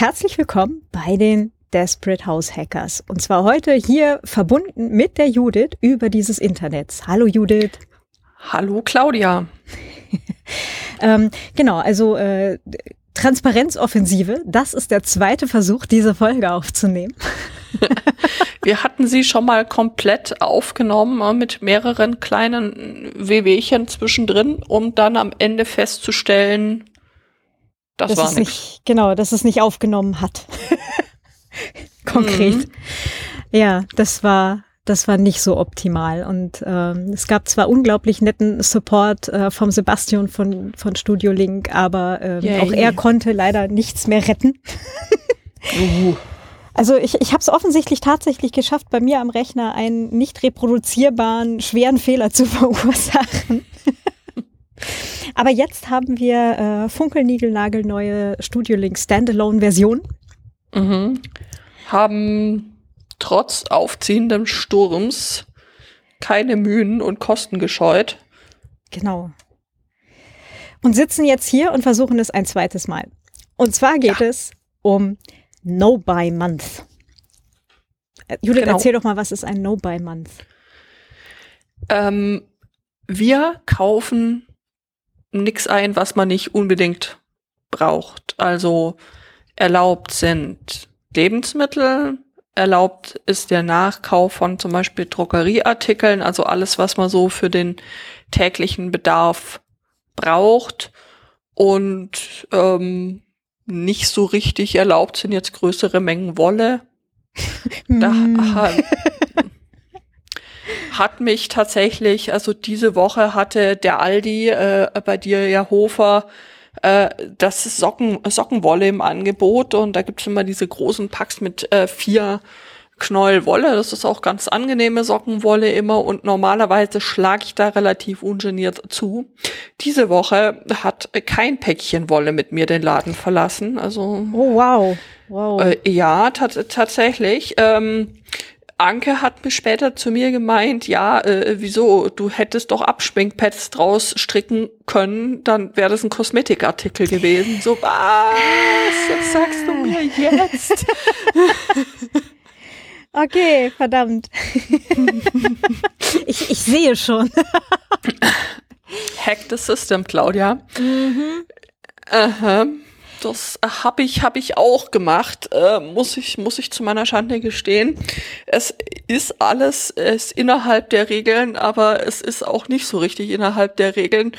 Herzlich willkommen bei den Desperate House Hackers. Und zwar heute hier verbunden mit der Judith über dieses Internet. Hallo Judith. Hallo Claudia. ähm, genau, also äh, Transparenzoffensive, das ist der zweite Versuch, diese Folge aufzunehmen. Wir hatten sie schon mal komplett aufgenommen äh, mit mehreren kleinen Wehwehchen zwischendrin, um dann am Ende festzustellen, das, das war nicht. Genau, dass es nicht aufgenommen hat. Konkret. Mhm. Ja, das war das war nicht so optimal. Und ähm, es gab zwar unglaublich netten Support äh, vom Sebastian von, von Studio Link, aber ähm, auch er konnte leider nichts mehr retten. uh. Also ich, ich habe es offensichtlich tatsächlich geschafft, bei mir am Rechner einen nicht reproduzierbaren, schweren Fehler zu verursachen. Aber jetzt haben wir äh, funkelnigelnagelneue Studio Link Standalone-Version. Mhm. Haben trotz aufziehendem Sturms keine Mühen und Kosten gescheut. Genau. Und sitzen jetzt hier und versuchen es ein zweites Mal. Und zwar geht ja. es um No-Buy-Month. Äh, Judith, genau. erzähl doch mal, was ist ein No-Buy-Month? Ähm, wir kaufen nichts ein, was man nicht unbedingt braucht. Also erlaubt sind Lebensmittel, erlaubt ist der Nachkauf von zum Beispiel Drogerieartikeln, also alles, was man so für den täglichen Bedarf braucht. Und ähm, nicht so richtig erlaubt sind jetzt größere Mengen Wolle. da, hat mich tatsächlich, also diese Woche hatte der Aldi äh, bei dir ja Hofer äh, das Socken, Sockenwolle im Angebot und da gibt's immer diese großen Packs mit äh, vier Knäuel Wolle. Das ist auch ganz angenehme Sockenwolle immer und normalerweise schlage ich da relativ ungeniert zu. Diese Woche hat kein Päckchen Wolle mit mir den Laden verlassen. Also oh wow, wow. Äh, ja, tatsächlich. Ähm, Anke hat mir später zu mir gemeint, ja, äh, wieso, du hättest doch Abschminkpads draus stricken können, dann wäre das ein Kosmetikartikel gewesen. So, was, was sagst du mir jetzt? okay, verdammt. ich, ich sehe schon. Hack the system, Claudia. Mhm. Aha. Das habe ich, hab ich auch gemacht, äh, muss, ich, muss ich zu meiner Schande gestehen. Es ist alles ist innerhalb der Regeln, aber es ist auch nicht so richtig innerhalb der Regeln.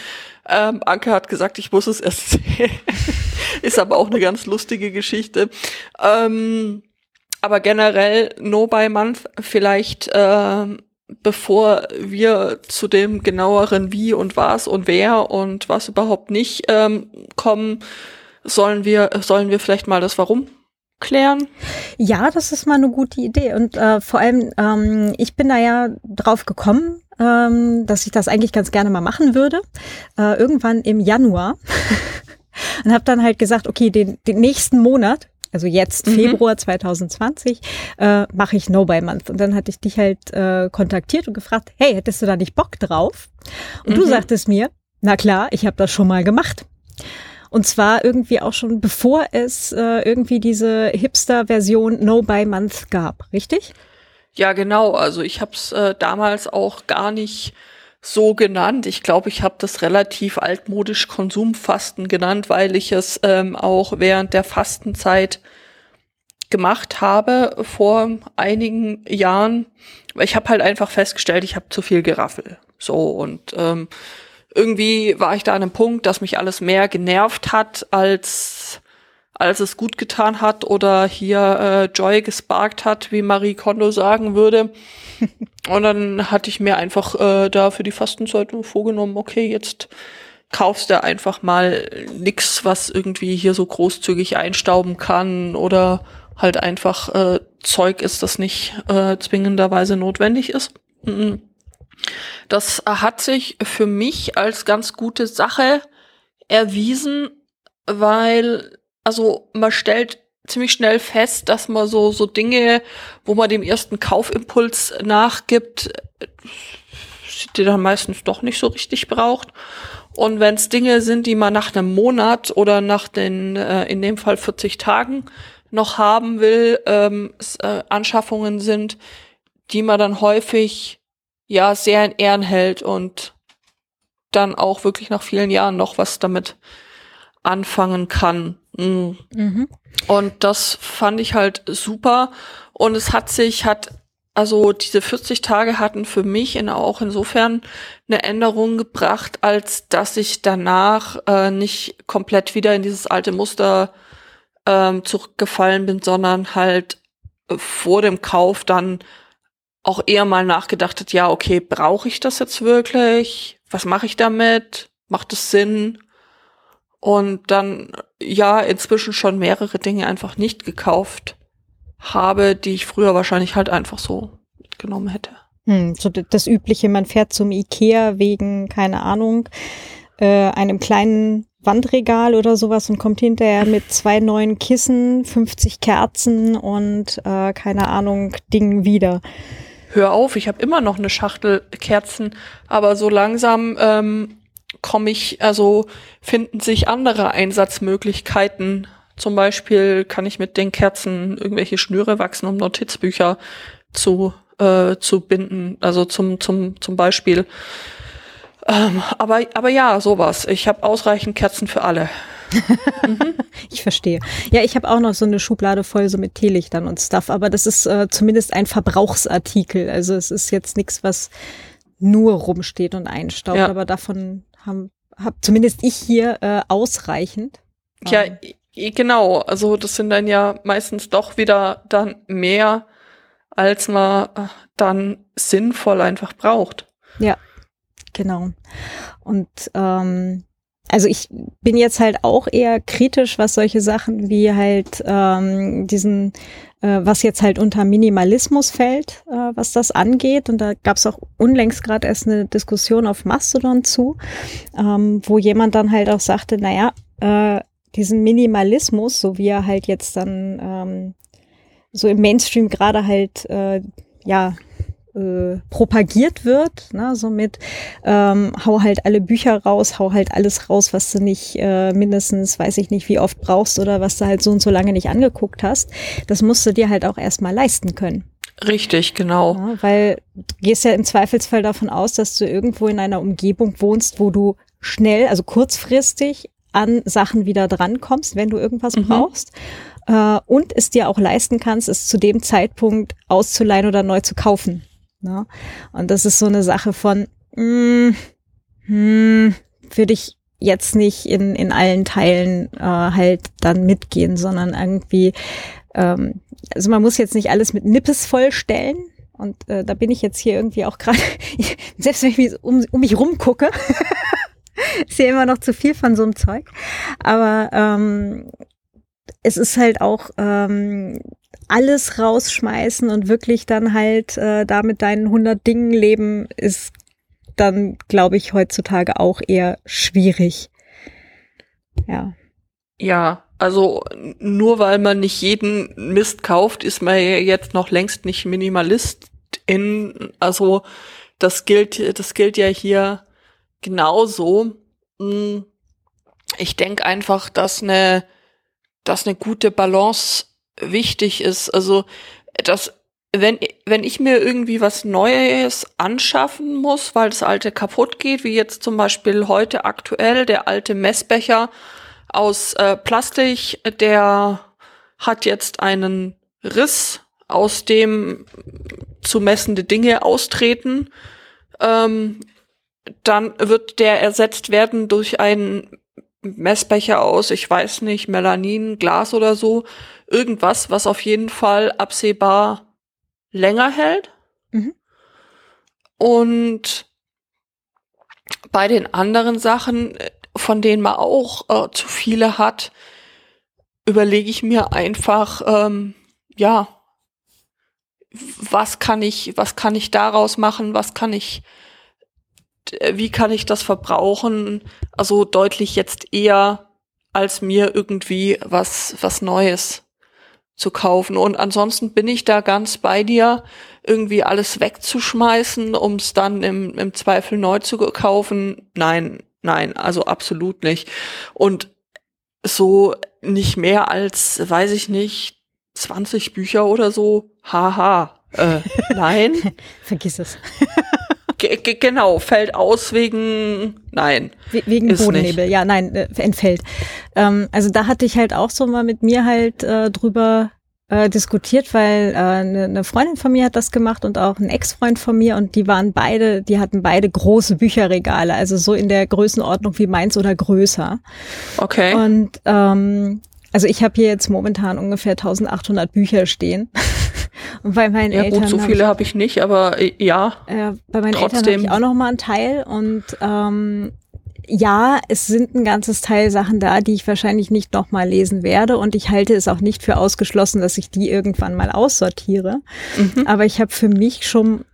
Ähm, Anke hat gesagt, ich muss es erst sehen. ist aber auch eine ganz lustige Geschichte. Ähm, aber generell No by Month vielleicht äh, bevor wir zu dem genaueren Wie und was und wer und was überhaupt nicht ähm, kommen, sollen wir, sollen wir vielleicht mal das Warum klären? Ja, das ist mal eine gute Idee. Und äh, vor allem, ähm, ich bin da ja drauf gekommen, ähm, dass ich das eigentlich ganz gerne mal machen würde. Äh, irgendwann im Januar. und habe dann halt gesagt, okay, den, den nächsten Monat, also jetzt mhm. Februar 2020, äh, mache ich No Buy Month. Und dann hatte ich dich halt äh, kontaktiert und gefragt, hey, hättest du da nicht Bock drauf? Und mhm. du sagtest mir, na klar, ich habe das schon mal gemacht. Und zwar irgendwie auch schon bevor es äh, irgendwie diese Hipster-Version No Buy Month gab, richtig? Ja, genau. Also ich habe es äh, damals auch gar nicht so genannt. Ich glaube, ich habe das relativ altmodisch Konsumfasten genannt, weil ich es ähm, auch während der Fastenzeit gemacht habe vor einigen Jahren. Ich habe halt einfach festgestellt, ich habe zu viel Geraffel. So und ähm, irgendwie war ich da an einem Punkt, dass mich alles mehr genervt hat, als, als es gut getan hat oder hier äh, Joy gesparkt hat, wie Marie Kondo sagen würde. Und dann hatte ich mir einfach äh, da für die Fastenzeit vorgenommen, okay, jetzt kaufst du einfach mal nix, was irgendwie hier so großzügig einstauben kann oder halt einfach äh, Zeug ist, das nicht äh, zwingenderweise notwendig ist. Mhm. Das hat sich für mich als ganz gute Sache erwiesen, weil, also man stellt ziemlich schnell fest, dass man so, so Dinge, wo man dem ersten Kaufimpuls nachgibt, die dann meistens doch nicht so richtig braucht. Und wenn es Dinge sind, die man nach einem Monat oder nach den, äh, in dem Fall 40 Tagen noch haben will, ähm, äh, Anschaffungen sind, die man dann häufig ja sehr in Ehren hält und dann auch wirklich nach vielen Jahren noch was damit anfangen kann. Mhm. Mhm. Und das fand ich halt super. Und es hat sich, hat, also diese 40 Tage hatten für mich in, auch insofern eine Änderung gebracht, als dass ich danach äh, nicht komplett wieder in dieses alte Muster ähm, zurückgefallen bin, sondern halt äh, vor dem Kauf dann auch eher mal nachgedacht hat, ja, okay, brauche ich das jetzt wirklich? Was mache ich damit? Macht es Sinn? Und dann, ja, inzwischen schon mehrere Dinge einfach nicht gekauft habe, die ich früher wahrscheinlich halt einfach so mitgenommen hätte. Hm, so das Übliche, man fährt zum Ikea wegen, keine Ahnung, äh, einem kleinen Wandregal oder sowas und kommt hinterher mit zwei neuen Kissen, 50 Kerzen und äh, keine Ahnung, Dingen wieder hör auf, ich habe immer noch eine Schachtel Kerzen, aber so langsam ähm, komme ich, also finden sich andere Einsatzmöglichkeiten. Zum Beispiel kann ich mit den Kerzen irgendwelche Schnüre wachsen, um Notizbücher zu, äh, zu binden. Also zum, zum, zum Beispiel. Ähm, aber, aber ja, sowas. Ich habe ausreichend Kerzen für alle. Mhm. Ich verstehe. Ja, ich habe auch noch so eine Schublade voll so mit Teelichtern und Stuff, aber das ist äh, zumindest ein Verbrauchsartikel. Also es ist jetzt nichts, was nur rumsteht und einstaubt, ja. aber davon haben hab zumindest ich hier äh, ausreichend. Ja, ähm. genau. Also das sind dann ja meistens doch wieder dann mehr, als man äh, dann sinnvoll einfach braucht. Ja, genau. Und ähm, also ich bin jetzt halt auch eher kritisch, was solche Sachen wie halt ähm, diesen, äh, was jetzt halt unter Minimalismus fällt, äh, was das angeht. Und da gab es auch unlängst gerade erst eine Diskussion auf Mastodon zu, ähm, wo jemand dann halt auch sagte, naja, äh, diesen Minimalismus, so wie er halt jetzt dann ähm, so im Mainstream gerade halt äh, ja äh, propagiert wird, ne? so mit ähm, hau halt alle Bücher raus, hau halt alles raus, was du nicht äh, mindestens, weiß ich nicht, wie oft brauchst oder was du halt so und so lange nicht angeguckt hast. Das musst du dir halt auch erstmal leisten können. Richtig, genau. Ja, weil du gehst ja im Zweifelsfall davon aus, dass du irgendwo in einer Umgebung wohnst, wo du schnell, also kurzfristig an Sachen wieder drankommst, wenn du irgendwas mhm. brauchst. Äh, und es dir auch leisten kannst, es zu dem Zeitpunkt auszuleihen oder neu zu kaufen. Ne? Und das ist so eine Sache von, mh, hm, würde ich jetzt nicht in, in allen Teilen äh, halt dann mitgehen, sondern irgendwie, ähm, also man muss jetzt nicht alles mit Nippes vollstellen. Und äh, da bin ich jetzt hier irgendwie auch gerade, selbst wenn ich um, um mich rumgucke, ist ja immer noch zu viel von so einem Zeug. Aber ähm, es ist halt auch ähm, alles rausschmeißen und wirklich dann halt äh, da mit deinen 100 Dingen leben, ist dann, glaube ich, heutzutage auch eher schwierig. Ja. Ja, also nur weil man nicht jeden Mist kauft, ist man ja jetzt noch längst nicht Minimalist in, also das gilt, das gilt ja hier genauso. Hm, ich denke einfach, dass eine, dass eine gute Balance wichtig ist. Also, dass, wenn, wenn ich mir irgendwie was Neues anschaffen muss, weil das alte kaputt geht, wie jetzt zum Beispiel heute aktuell der alte Messbecher aus äh, Plastik, der hat jetzt einen Riss, aus dem zu messende Dinge austreten. Ähm, dann wird der ersetzt werden durch einen Messbecher aus, ich weiß nicht, Melanin, Glas oder so. Irgendwas, was auf jeden Fall absehbar länger hält. Mhm. Und bei den anderen Sachen, von denen man auch äh, zu viele hat, überlege ich mir einfach, ähm, ja, was kann ich, was kann ich daraus machen, was kann ich wie kann ich das verbrauchen? Also deutlich jetzt eher als mir irgendwie was, was Neues zu kaufen. Und ansonsten bin ich da ganz bei dir, irgendwie alles wegzuschmeißen, um es dann im, im Zweifel neu zu kaufen. Nein, nein, also absolut nicht. Und so nicht mehr als, weiß ich nicht, 20 Bücher oder so, haha, äh, nein. Vergiss es. Genau, fällt aus wegen, nein. We wegen Bodennebel, nicht. ja, nein, äh, entfällt. Ähm, also da hatte ich halt auch so mal mit mir halt äh, drüber äh, diskutiert, weil eine äh, ne Freundin von mir hat das gemacht und auch ein Ex-Freund von mir und die waren beide, die hatten beide große Bücherregale, also so in der Größenordnung wie meins oder größer. Okay. Und ähm, also ich habe hier jetzt momentan ungefähr 1800 Bücher stehen. Und bei meinen ja, Eltern. Gut, so viele habe ich, hab ich nicht, aber äh, ja. Äh, bei meinen trotzdem. Eltern habe ich auch noch mal einen Teil und ähm, ja, es sind ein ganzes Teil Sachen da, die ich wahrscheinlich nicht noch mal lesen werde und ich halte es auch nicht für ausgeschlossen, dass ich die irgendwann mal aussortiere. Mhm. Aber ich habe für mich schon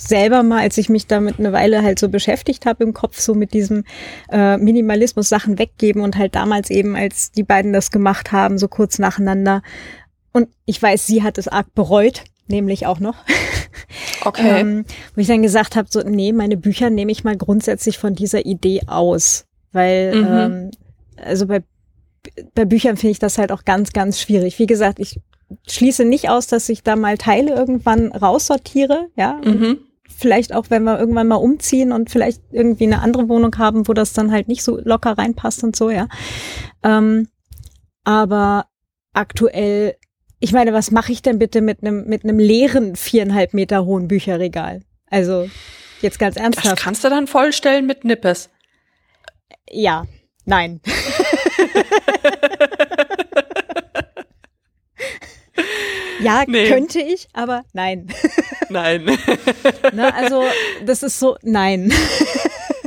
selber mal, als ich mich damit eine Weile halt so beschäftigt habe im Kopf, so mit diesem äh, Minimalismus Sachen weggeben und halt damals eben, als die beiden das gemacht haben, so kurz nacheinander. Und ich weiß, sie hat es arg bereut, nämlich auch noch. Okay. ähm, wo ich dann gesagt habe, so, nee, meine Bücher nehme ich mal grundsätzlich von dieser Idee aus. Weil, mhm. ähm, also bei, bei Büchern finde ich das halt auch ganz, ganz schwierig. Wie gesagt, ich schließe nicht aus, dass ich da mal Teile irgendwann raussortiere, ja. Mhm. Vielleicht auch, wenn wir irgendwann mal umziehen und vielleicht irgendwie eine andere Wohnung haben, wo das dann halt nicht so locker reinpasst und so, ja. Ähm, aber aktuell, ich meine, was mache ich denn bitte mit einem mit einem leeren viereinhalb Meter hohen Bücherregal? Also jetzt ganz ernsthaft. Das kannst du dann vollstellen mit Nippes. Ja, nein. Ja, nee. könnte ich, aber nein. Nein. Na, ne, also, das ist so, nein.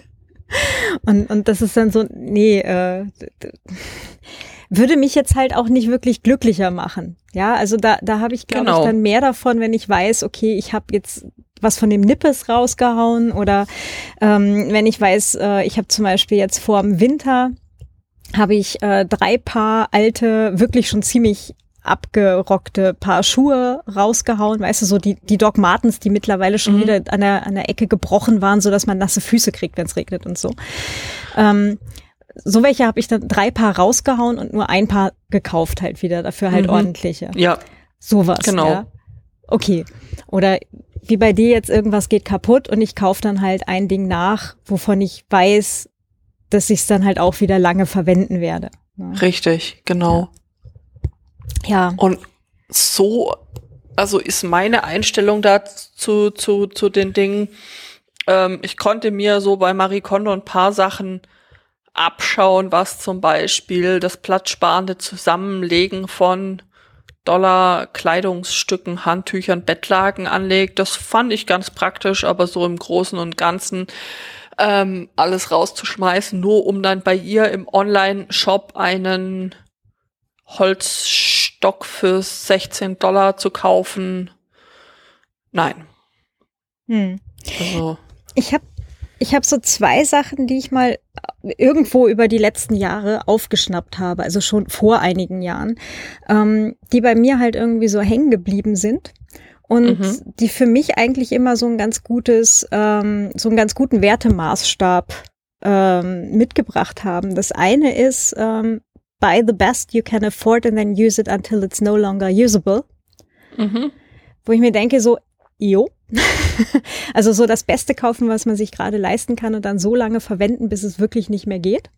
Und, und das ist dann so, nee, äh, würde mich jetzt halt auch nicht wirklich glücklicher machen. Ja, also da, da habe ich, glaube genau. ich, dann mehr davon, wenn ich weiß, okay, ich habe jetzt was von dem Nippes rausgehauen oder ähm, wenn ich weiß, äh, ich habe zum Beispiel jetzt vor dem Winter habe ich äh, drei Paar alte, wirklich schon ziemlich abgerockte Paar Schuhe rausgehauen, weißt du, so die, die Doc Martens, die mittlerweile schon mhm. wieder an der, an der Ecke gebrochen waren, so dass man nasse Füße kriegt, wenn es regnet und so. Ähm, so welche habe ich dann drei Paar rausgehauen und nur ein Paar gekauft halt wieder, dafür halt mhm. ordentliche. Ja. Sowas. Genau. Ja? Okay. Oder wie bei dir jetzt irgendwas geht kaputt und ich kaufe dann halt ein Ding nach, wovon ich weiß, dass ich es dann halt auch wieder lange verwenden werde. Ne? Richtig, genau. Ja. Ja. Und so, also ist meine Einstellung dazu zu, zu den Dingen. Ähm, ich konnte mir so bei Marie Kondo ein paar Sachen abschauen, was zum Beispiel das platzsparende Zusammenlegen von Dollar Kleidungsstücken, Handtüchern, Bettlagen anlegt. Das fand ich ganz praktisch, aber so im Großen und Ganzen ähm, alles rauszuschmeißen, nur um dann bei ihr im Online-Shop einen Holzstock für 16 Dollar zu kaufen. Nein. Hm. Also. Ich habe ich hab so zwei Sachen, die ich mal irgendwo über die letzten Jahre aufgeschnappt habe, also schon vor einigen Jahren, ähm, die bei mir halt irgendwie so hängen geblieben sind und mhm. die für mich eigentlich immer so ein ganz gutes, ähm, so einen ganz guten Wertemaßstab ähm, mitgebracht haben. Das eine ist, ähm, buy the best you can afford and then use it until it's no longer usable. Mhm. Wo ich mir denke, so, jo. also so das Beste kaufen, was man sich gerade leisten kann und dann so lange verwenden, bis es wirklich nicht mehr geht.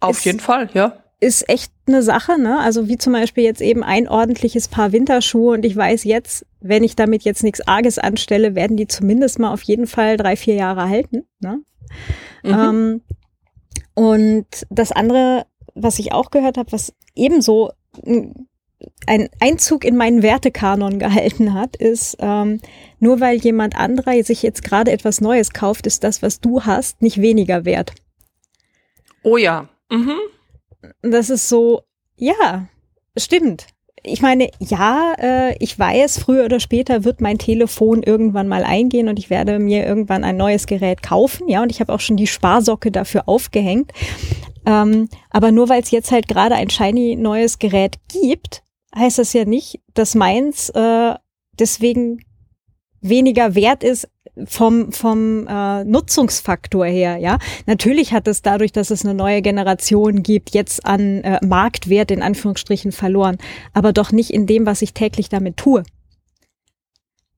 Auf ist, jeden Fall, ja. Ist echt eine Sache, ne? Also wie zum Beispiel jetzt eben ein ordentliches Paar Winterschuhe und ich weiß jetzt, wenn ich damit jetzt nichts Arges anstelle, werden die zumindest mal auf jeden Fall drei, vier Jahre halten. Ne? Mhm. Ähm, und das andere was ich auch gehört habe, was ebenso ein Einzug in meinen Wertekanon gehalten hat, ist, ähm, nur weil jemand anderer sich jetzt gerade etwas Neues kauft, ist das, was du hast, nicht weniger wert. Oh ja. Mhm. Das ist so, ja, stimmt. Ich meine, ja, äh, ich weiß, früher oder später wird mein Telefon irgendwann mal eingehen und ich werde mir irgendwann ein neues Gerät kaufen, ja, und ich habe auch schon die Sparsocke dafür aufgehängt. Ähm, aber nur weil es jetzt halt gerade ein shiny neues Gerät gibt, heißt das ja nicht, dass meins äh, deswegen weniger wert ist vom, vom äh, Nutzungsfaktor her, ja. Natürlich hat es dadurch, dass es eine neue Generation gibt, jetzt an äh, Marktwert in Anführungsstrichen verloren, aber doch nicht in dem, was ich täglich damit tue.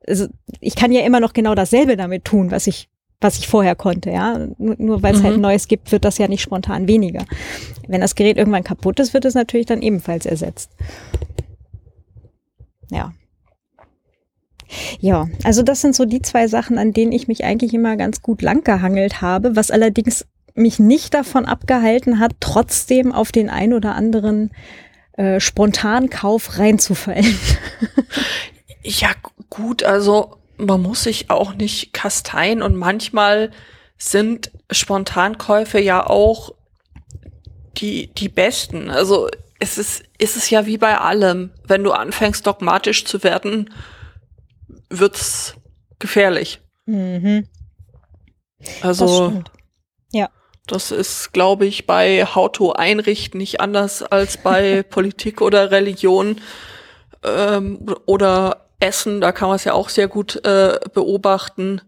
Also ich kann ja immer noch genau dasselbe damit tun, was ich was ich vorher konnte, ja. Nur, nur weil es halt mhm. halt Neues gibt, wird das ja nicht spontan weniger. Wenn das Gerät irgendwann kaputt ist, wird es natürlich dann ebenfalls ersetzt. Ja. Ja, also das sind so die zwei Sachen, an denen ich mich eigentlich immer ganz gut langgehangelt habe, was allerdings mich nicht davon abgehalten hat, trotzdem auf den ein oder anderen äh, Spontankauf reinzufallen. ja, gut, also man muss sich auch nicht kasteien und manchmal sind Spontankäufe ja auch die, die besten. Also es ist, es ist ja wie bei allem. Wenn du anfängst, dogmatisch zu werden, wird's gefährlich. Mhm. Also, das ja. Das ist, glaube ich, bei How to einrichten nicht anders als bei Politik oder Religion ähm, oder Essen. Da kann man es ja auch sehr gut äh, beobachten.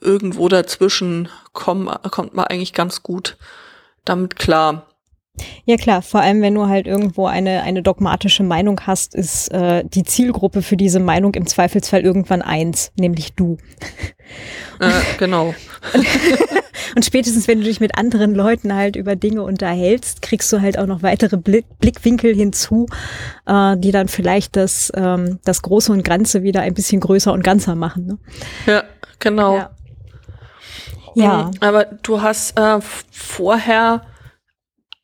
Irgendwo dazwischen komm, kommt man eigentlich ganz gut damit klar. Ja klar, vor allem wenn du halt irgendwo eine, eine dogmatische Meinung hast, ist äh, die Zielgruppe für diese Meinung im Zweifelsfall irgendwann eins, nämlich du. Äh, genau. Und spätestens, wenn du dich mit anderen Leuten halt über Dinge unterhältst, kriegst du halt auch noch weitere Blick, Blickwinkel hinzu, äh, die dann vielleicht das, ähm, das Große und Ganze wieder ein bisschen größer und ganzer machen. Ne? Ja, genau. Ja. ja. Aber du hast äh, vorher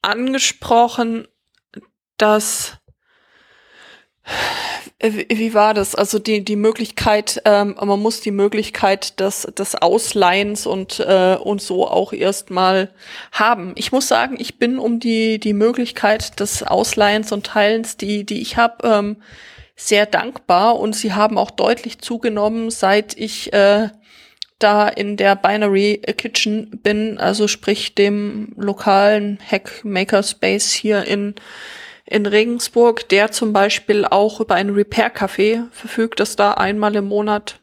angesprochen, dass wie war das? Also die, die Möglichkeit, ähm, man muss die Möglichkeit des, des Ausleihens und, äh, und so auch erstmal haben. Ich muss sagen, ich bin um die, die Möglichkeit des Ausleihens und Teilens, die, die ich habe, ähm, sehr dankbar und sie haben auch deutlich zugenommen, seit ich äh, da in der Binary Kitchen bin, also sprich dem lokalen Hack Makerspace hier in, in Regensburg, der zum Beispiel auch über ein Repair Café verfügt, das da einmal im Monat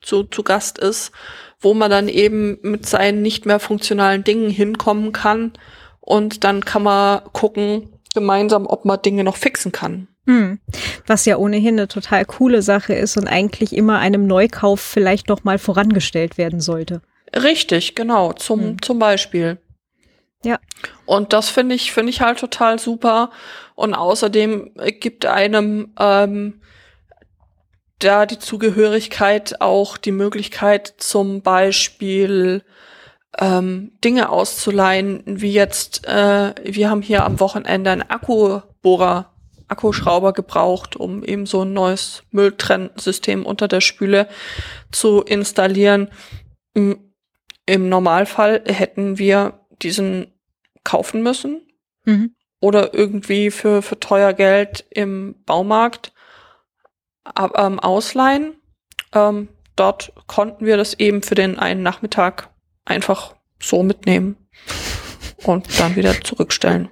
zu, zu Gast ist, wo man dann eben mit seinen nicht mehr funktionalen Dingen hinkommen kann. Und dann kann man gucken gemeinsam, ob man Dinge noch fixen kann. Hm. Was ja ohnehin eine total coole Sache ist und eigentlich immer einem Neukauf vielleicht noch mal vorangestellt werden sollte. Richtig, genau, zum, hm. zum Beispiel. Ja. Und das finde ich, finde ich halt total super. Und außerdem gibt einem ähm, da die Zugehörigkeit auch die Möglichkeit, zum Beispiel ähm, Dinge auszuleihen, wie jetzt, äh, wir haben hier am Wochenende einen Akkubohrer Akkuschrauber gebraucht, um eben so ein neues Mülltrennsystem unter der Spüle zu installieren. Im Normalfall hätten wir diesen kaufen müssen mhm. oder irgendwie für, für teuer Geld im Baumarkt ähm, ausleihen. Ähm, dort konnten wir das eben für den einen Nachmittag einfach so mitnehmen und dann wieder zurückstellen.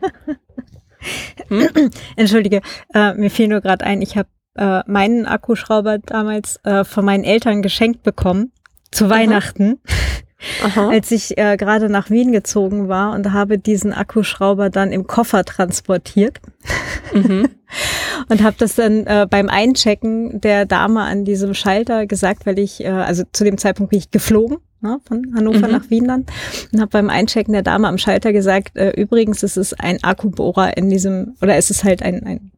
Hm? Entschuldige, äh, mir fiel nur gerade ein, ich habe äh, meinen Akkuschrauber damals äh, von meinen Eltern geschenkt bekommen zu. Weihnachten. Aha. Als ich äh, gerade nach Wien gezogen war und habe diesen Akkuschrauber dann im Koffer transportiert mhm. und habe das dann äh, beim Einchecken der Dame an diesem Schalter gesagt, weil ich, äh, also zu dem Zeitpunkt bin ich geflogen ne, von Hannover mhm. nach Wien dann und habe beim Einchecken der Dame am Schalter gesagt, äh, übrigens ist es ein Akkubohrer in diesem, oder es ist halt ein, ein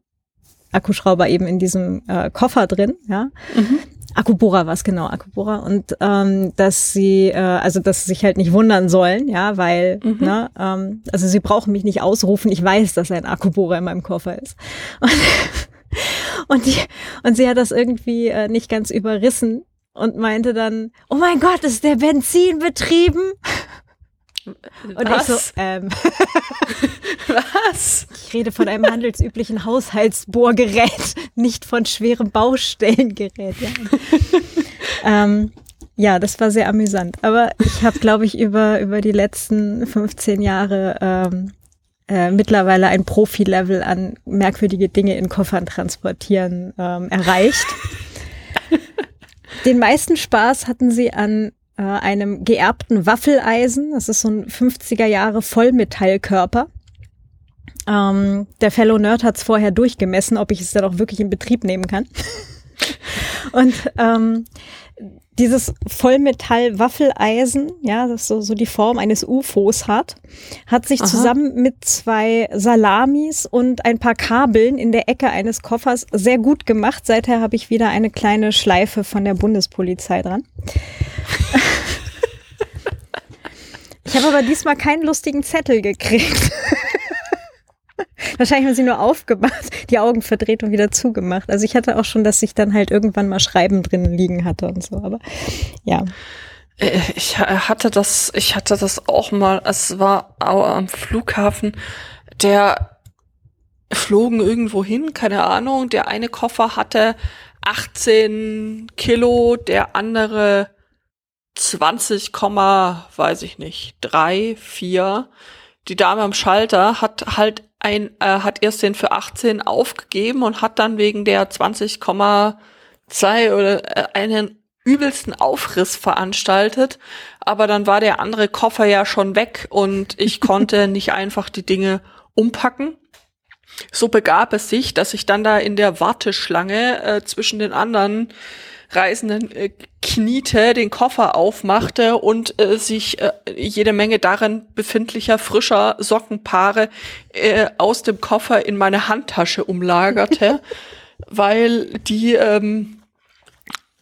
Akkuschrauber eben in diesem äh, Koffer drin, ja. Mhm. Akkubohrer war es genau, Akkubohrer. Und ähm, dass sie, äh, also dass sie sich halt nicht wundern sollen, ja, weil, mhm. ne, ähm, also sie brauchen mich nicht ausrufen, ich weiß, dass ein Akkubohrer in meinem Koffer ist. Und, und, die, und sie hat das irgendwie äh, nicht ganz überrissen und meinte dann, oh mein Gott, ist der Benzin betrieben? Und Was? ich so, ähm, Was? Ich rede von einem handelsüblichen Haushaltsbohrgerät, nicht von schwerem Baustellengerät. Ja, ähm, ja das war sehr amüsant. Aber ich habe, glaube ich, über, über die letzten 15 Jahre ähm, äh, mittlerweile ein Profi-Level an merkwürdige Dinge in Koffern transportieren ähm, erreicht. Den meisten Spaß hatten sie an äh, einem geerbten Waffeleisen. Das ist so ein 50er Jahre Vollmetallkörper. Ähm, der Fellow Nerd hat es vorher durchgemessen, ob ich es dann auch wirklich in Betrieb nehmen kann. Und ähm, dieses Vollmetall-Waffeleisen, ja, das so, so die Form eines UFOs hat, hat sich Aha. zusammen mit zwei Salamis und ein paar Kabeln in der Ecke eines Koffers sehr gut gemacht. Seither habe ich wieder eine kleine Schleife von der Bundespolizei dran. ich habe aber diesmal keinen lustigen Zettel gekriegt. Wahrscheinlich haben sie nur aufgemacht, die Augen verdreht und wieder zugemacht. Also ich hatte auch schon, dass ich dann halt irgendwann mal Schreiben drin liegen hatte und so, aber ja. Äh, ich hatte das, ich hatte das auch mal, es war am Flughafen, der flogen irgendwo hin, keine Ahnung. Der eine Koffer hatte 18 Kilo, der andere 20, weiß ich nicht, drei, vier. Die Dame am Schalter hat halt ein, äh, hat erst den für 18 aufgegeben und hat dann wegen der 20,2 oder äh, einen übelsten Aufriss veranstaltet. Aber dann war der andere Koffer ja schon weg und ich konnte nicht einfach die Dinge umpacken. So begab es sich, dass ich dann da in der Warteschlange äh, zwischen den anderen Reisenden äh, kniete, den Koffer aufmachte und äh, sich äh, jede Menge darin befindlicher frischer Sockenpaare äh, aus dem Koffer in meine Handtasche umlagerte, weil die ähm,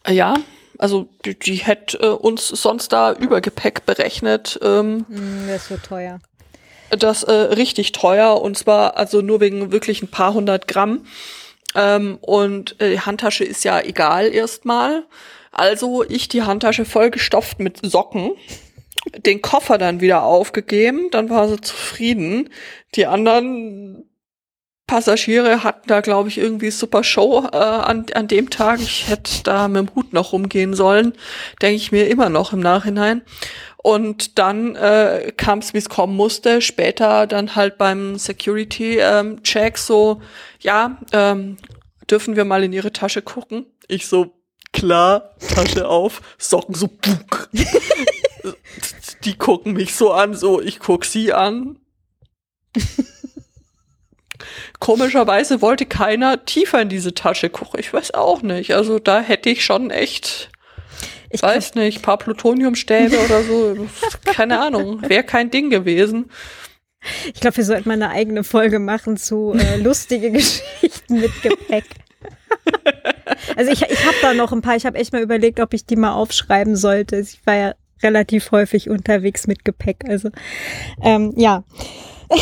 ja also die, die hätte äh, uns sonst da Übergepäck berechnet. Ähm, mm, das wird teuer. Das äh, richtig teuer und zwar also nur wegen wirklich ein paar hundert Gramm. Ähm, und äh, die Handtasche ist ja egal erstmal. Also ich die Handtasche vollgestopft mit Socken, den Koffer dann wieder aufgegeben, dann war sie zufrieden. Die anderen Passagiere hatten da, glaube ich, irgendwie super Show äh, an, an dem Tag. Ich hätte da mit dem Hut noch rumgehen sollen, denke ich mir immer noch im Nachhinein. Und dann äh, kam es, wie es kommen musste. Später dann halt beim Security-Check ähm, so, ja, ähm, dürfen wir mal in ihre Tasche gucken? Ich so, klar, Tasche auf, Socken so, buck. Die gucken mich so an, so, ich guck sie an. Komischerweise wollte keiner tiefer in diese Tasche gucken. Ich weiß auch nicht. Also da hätte ich schon echt ich weiß nicht, paar Plutoniumstäbe oder so. Keine Ahnung. Wäre kein Ding gewesen. Ich glaube, wir sollten mal eine eigene Folge machen zu äh, lustige Geschichten mit Gepäck. Also ich, ich habe da noch ein paar. Ich habe echt mal überlegt, ob ich die mal aufschreiben sollte. Ich war ja relativ häufig unterwegs mit Gepäck. Also ähm, ja.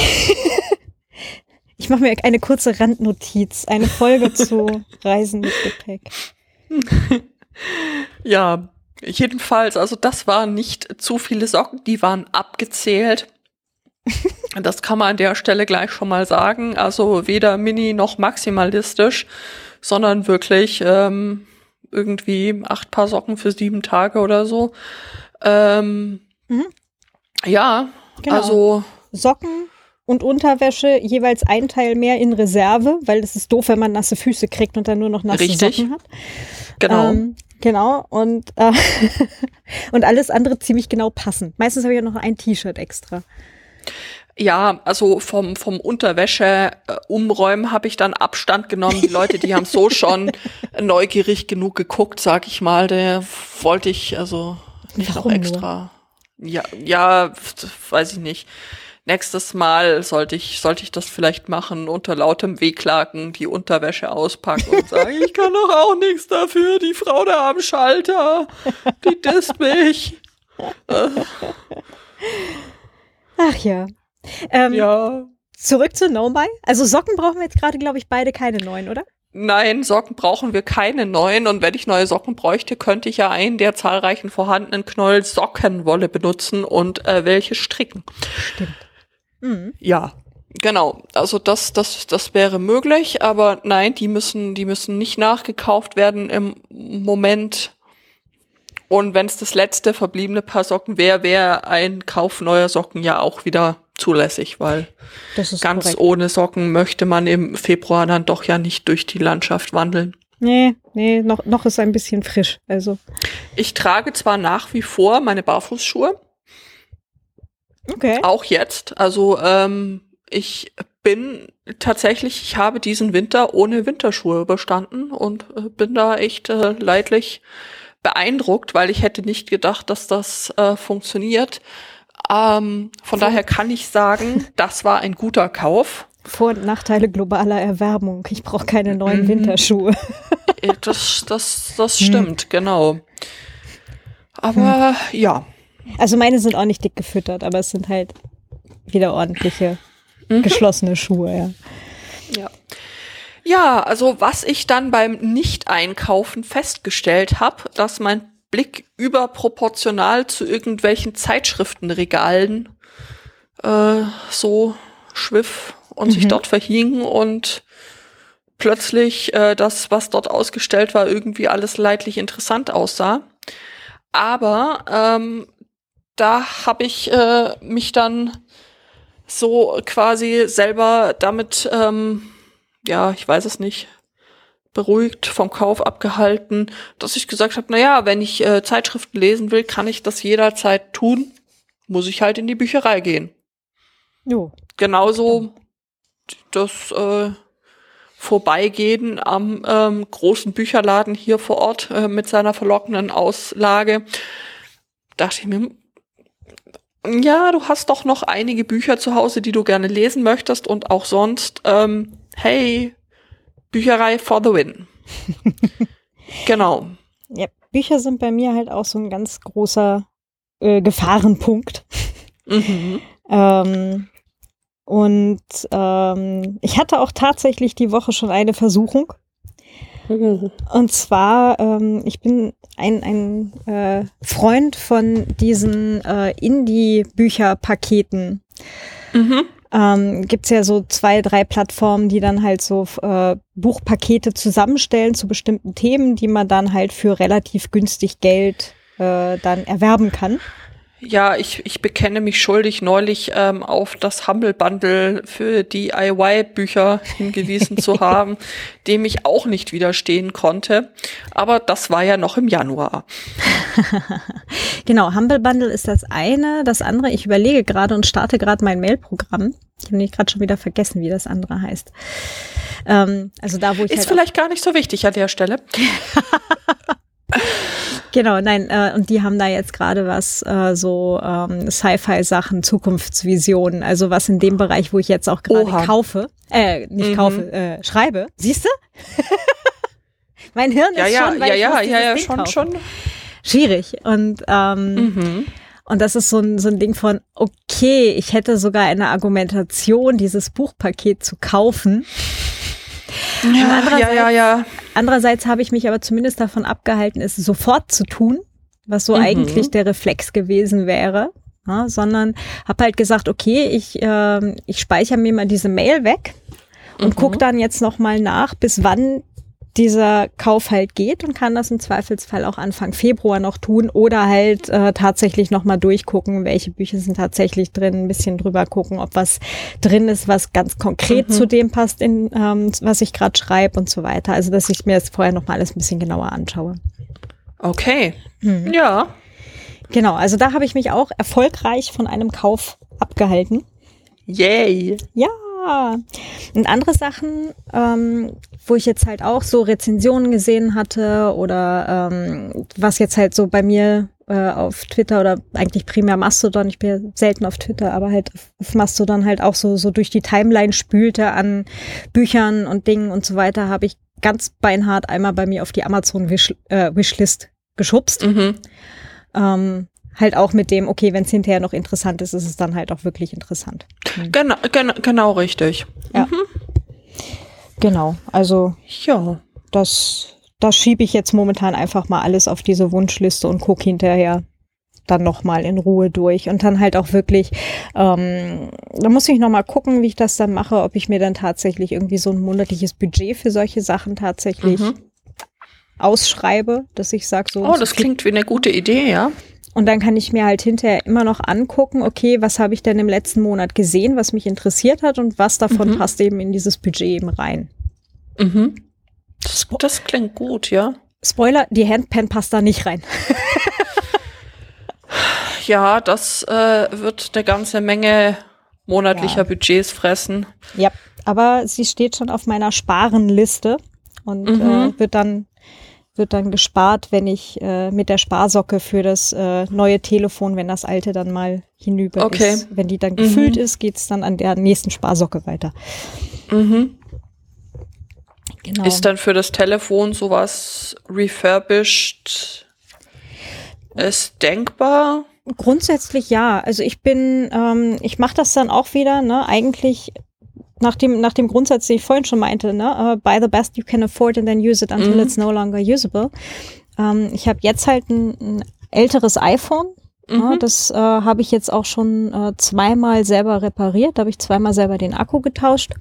ich mache mir eine kurze Randnotiz. Eine Folge zu Reisen mit Gepäck. Ja, Jedenfalls, also das waren nicht zu viele Socken, die waren abgezählt. das kann man an der Stelle gleich schon mal sagen. Also weder mini noch maximalistisch, sondern wirklich ähm, irgendwie acht Paar Socken für sieben Tage oder so. Ähm, mhm. Ja, genau. also Socken und Unterwäsche jeweils ein Teil mehr in Reserve, weil es ist doof, wenn man nasse Füße kriegt und dann nur noch nasse Richtig. Socken hat. Genau. Ähm, Genau, und, äh, und alles andere ziemlich genau passen. Meistens habe ich ja noch ein T-Shirt extra. Ja, also vom, vom Unterwäsche äh, umräumen habe ich dann Abstand genommen. Die Leute, die haben so schon neugierig genug geguckt, sag ich mal. Der wollte ich also nicht Warum noch extra. Nur? Ja, ja, weiß ich nicht nächstes Mal sollte ich, sollte ich das vielleicht machen, unter lautem Wehklagen die Unterwäsche auspacken und sagen, ich kann doch auch nichts dafür, die Frau da am Schalter, die disst mich. Ach ja. Ähm, ja. Zurück zu No Buy. Also Socken brauchen wir jetzt gerade, glaube ich, beide keine neuen, oder? Nein, Socken brauchen wir keine neuen. Und wenn ich neue Socken bräuchte, könnte ich ja einen der zahlreichen vorhandenen Knoll Sockenwolle benutzen und äh, welche stricken. Stimmt. Mhm. Ja, genau. Also das, das, das wäre möglich, aber nein, die müssen, die müssen nicht nachgekauft werden im Moment. Und wenn es das letzte verbliebene Paar Socken wäre, wäre ein Kauf neuer Socken ja auch wieder zulässig, weil ganz korrekt. ohne Socken möchte man im Februar dann doch ja nicht durch die Landschaft wandeln. Nee, nee, noch, noch ist ein bisschen frisch. Also. Ich trage zwar nach wie vor meine Barfußschuhe. Okay. Auch jetzt. Also ähm, ich bin tatsächlich, ich habe diesen Winter ohne Winterschuhe überstanden und äh, bin da echt äh, leidlich beeindruckt, weil ich hätte nicht gedacht, dass das äh, funktioniert. Ähm, von Vor- daher kann ich sagen, das war ein guter Kauf. Vor- und Nachteile globaler Erwärmung. Ich brauche keine neuen Mhm. Winterschuhe. Äh, Das, das, das stimmt, genau. Aber ja, Also meine sind auch nicht dick gefüttert, aber es sind halt wieder ordentliche, geschlossene Schuhe, ja. Ja. Ja, also was ich dann beim Nicht-Einkaufen festgestellt habe, dass mein Blick überproportional zu irgendwelchen Zeitschriftenregalen äh, so schwiff und sich dort verhing und plötzlich äh, das, was dort ausgestellt war, irgendwie alles leidlich interessant aussah. Aber ähm, da habe ich äh, mich dann so quasi selber damit, ähm, ja, ich weiß es nicht, beruhigt vom Kauf abgehalten, dass ich gesagt habe, na ja, wenn ich äh, Zeitschriften lesen will, kann ich das jederzeit tun, muss ich halt in die Bücherei gehen. Jo. Genauso das äh, Vorbeigehen am ähm, großen Bücherladen hier vor Ort äh, mit seiner verlockenden Auslage. Dachte ich mir, ja, du hast doch noch einige Bücher zu Hause, die du gerne lesen möchtest und auch sonst, ähm, hey, Bücherei for the win. genau. Ja, Bücher sind bei mir halt auch so ein ganz großer äh, Gefahrenpunkt. Mhm. Ähm, und ähm, ich hatte auch tatsächlich die Woche schon eine Versuchung. Und zwar, ähm, ich bin ein, ein äh, Freund von diesen äh, Indie-Bücherpaketen. Mhm. Ähm, Gibt es ja so zwei, drei Plattformen, die dann halt so äh, Buchpakete zusammenstellen zu bestimmten Themen, die man dann halt für relativ günstig Geld äh, dann erwerben kann. Ja, ich, ich bekenne mich schuldig, neulich ähm, auf das Humble Bundle für DIY-Bücher hingewiesen zu haben, dem ich auch nicht widerstehen konnte. Aber das war ja noch im Januar. Genau, Humble Bundle ist das eine. Das andere, ich überlege gerade und starte gerade mein Mail-Programm. Ich habe nämlich gerade schon wieder vergessen, wie das andere heißt. Ähm, also da, wo ich Ist halt vielleicht gar nicht so wichtig an der Stelle. Genau, nein, äh, und die haben da jetzt gerade was, äh, so ähm, Sci-Fi-Sachen, Zukunftsvisionen, also was in dem Bereich, wo ich jetzt auch gerade kaufe, äh, nicht Mhm. kaufe, äh, schreibe. Siehst du? mein Hirn Ja, ist ja, schon, weil ja, ich ja, ja, ja, Ding schon, kaufen. schon. Schwierig. Und ähm, Mhm. und das ist so ein, so ein Ding von, okay, ich hätte sogar eine Argumentation, dieses Buchpaket zu kaufen. Ja, andererseits- ja, ja. Andererseits habe ich mich aber zumindest davon abgehalten, es sofort zu tun, was so Mhm. eigentlich der Reflex gewesen wäre. Sondern habe halt gesagt, okay, ich, ähm, ich speichere mir mal diese Mail weg und Mhm. guck dann jetzt noch mal nach, bis wann dieser Kauf halt geht und kann das im Zweifelsfall auch Anfang Februar noch tun oder halt äh, tatsächlich noch mal durchgucken, welche Bücher sind tatsächlich drin, ein bisschen drüber gucken, ob was drin ist, was ganz konkret Mhm. zu dem passt, in, ähm, was ich gerade schreibe und so weiter. Also dass ich mir das vorher noch mal alles ein bisschen genauer anschaue. Okay. Mhm. Ja. Genau, also da habe ich mich auch erfolgreich von einem Kauf abgehalten. Yay. Ja. Und andere Sachen, ähm, wo ich jetzt halt auch so Rezensionen gesehen hatte oder ähm, was jetzt halt so bei mir äh, auf Twitter oder eigentlich primär Mastodon, ich bin ja selten auf Twitter, aber halt auf, Mastodon halt auch so, so durch die Timeline spülte an Büchern und Dingen und so weiter, habe ich ganz beinhart einmal bei mir auf die Amazon-Wishlist äh, Wishlist geschubst. Mhm. Ähm, halt auch mit dem, okay, wenn es hinterher noch interessant ist, ist es dann halt auch wirklich interessant. Genau, genau, genau richtig. Genau, also Ja. das, das schiebe ich jetzt momentan einfach mal alles auf diese Wunschliste und gucke hinterher dann nochmal in Ruhe durch und dann halt auch wirklich, ähm, da muss ich nochmal gucken, wie ich das dann mache, ob ich mir dann tatsächlich irgendwie so ein monatliches Budget für solche Sachen tatsächlich Mhm. ausschreibe, dass ich sage so. Oh, das klingt wie eine gute Idee, ja. Und dann kann ich mir halt hinterher immer noch angucken, okay, was habe ich denn im letzten Monat gesehen, was mich interessiert hat und was davon Mhm. passt eben in dieses Budget eben rein. Mhm. Das, das klingt gut, ja. Spoiler, die Handpan passt da nicht rein. ja, das äh, wird eine ganze Menge monatlicher ja. Budgets fressen. Ja, aber sie steht schon auf meiner Sparenliste und mhm. äh, wird dann wird dann gespart, wenn ich äh, mit der Sparsocke für das äh, neue Telefon, wenn das alte dann mal hinüber okay. ist, wenn die dann gefüllt mhm. ist, geht's dann an der nächsten Sparsocke weiter. Mhm. Genau. Ist dann für das Telefon sowas refurbished ist denkbar? Grundsätzlich ja. Also ich bin, ähm, ich mache das dann auch wieder, ne, eigentlich nach dem, nach dem Grundsatz, den ich vorhin schon meinte, ne, uh, buy the best you can afford and then use it until mhm. it's no longer usable. Ähm, ich habe jetzt halt ein, ein älteres iPhone. Mhm. Ja, das äh, habe ich jetzt auch schon äh, zweimal selber repariert. Da habe ich zweimal selber den Akku getauscht.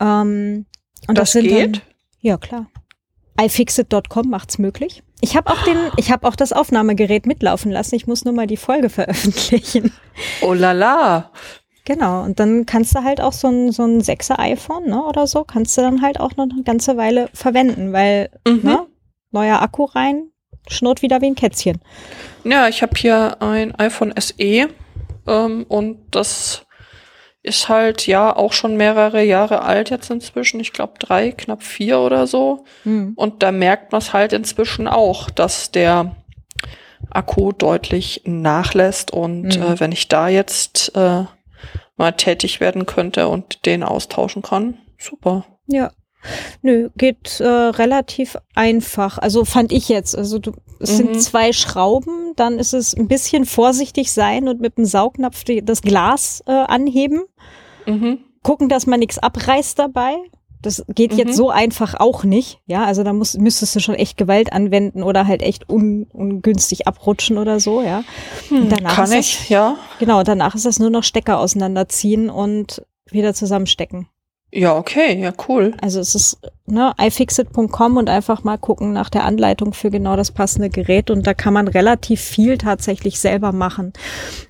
Ähm, und das, das geht? Dann, ja, klar. iFixit.com macht's möglich. Ich habe auch den, ich habe auch das Aufnahmegerät mitlaufen lassen. Ich muss nur mal die Folge veröffentlichen. Oh la la. Genau, und dann kannst du halt auch so ein, so ein 6er iPhone ne, oder so, kannst du dann halt auch noch eine ganze Weile verwenden, weil mhm. ne, neuer Akku rein, schnurrt wieder wie ein Kätzchen. Ja, ich habe hier ein iPhone SE ähm, und das ist halt ja auch schon mehrere Jahre alt jetzt inzwischen. Ich glaube drei, knapp vier oder so. Mhm. Und da merkt man es halt inzwischen auch, dass der Akku deutlich nachlässt. Und mhm. äh, wenn ich da jetzt äh, mal tätig werden könnte und den austauschen kann. Super. Ja. Nö, geht äh, relativ einfach. Also fand ich jetzt. Also du, es mhm. sind zwei Schrauben, dann ist es ein bisschen vorsichtig sein und mit dem Saugnapf die, das Glas äh, anheben. Mhm. Gucken, dass man nichts abreißt dabei. Das geht mhm. jetzt so einfach auch nicht. Ja, also da muss, müsstest du schon echt Gewalt anwenden oder halt echt un, ungünstig abrutschen oder so, ja. Hm, kann ich, das, ja. Genau, danach ist das nur noch Stecker auseinanderziehen und wieder zusammenstecken. Ja, okay, ja, cool. Also es ist ne, ifixit.com und einfach mal gucken nach der Anleitung für genau das passende Gerät und da kann man relativ viel tatsächlich selber machen.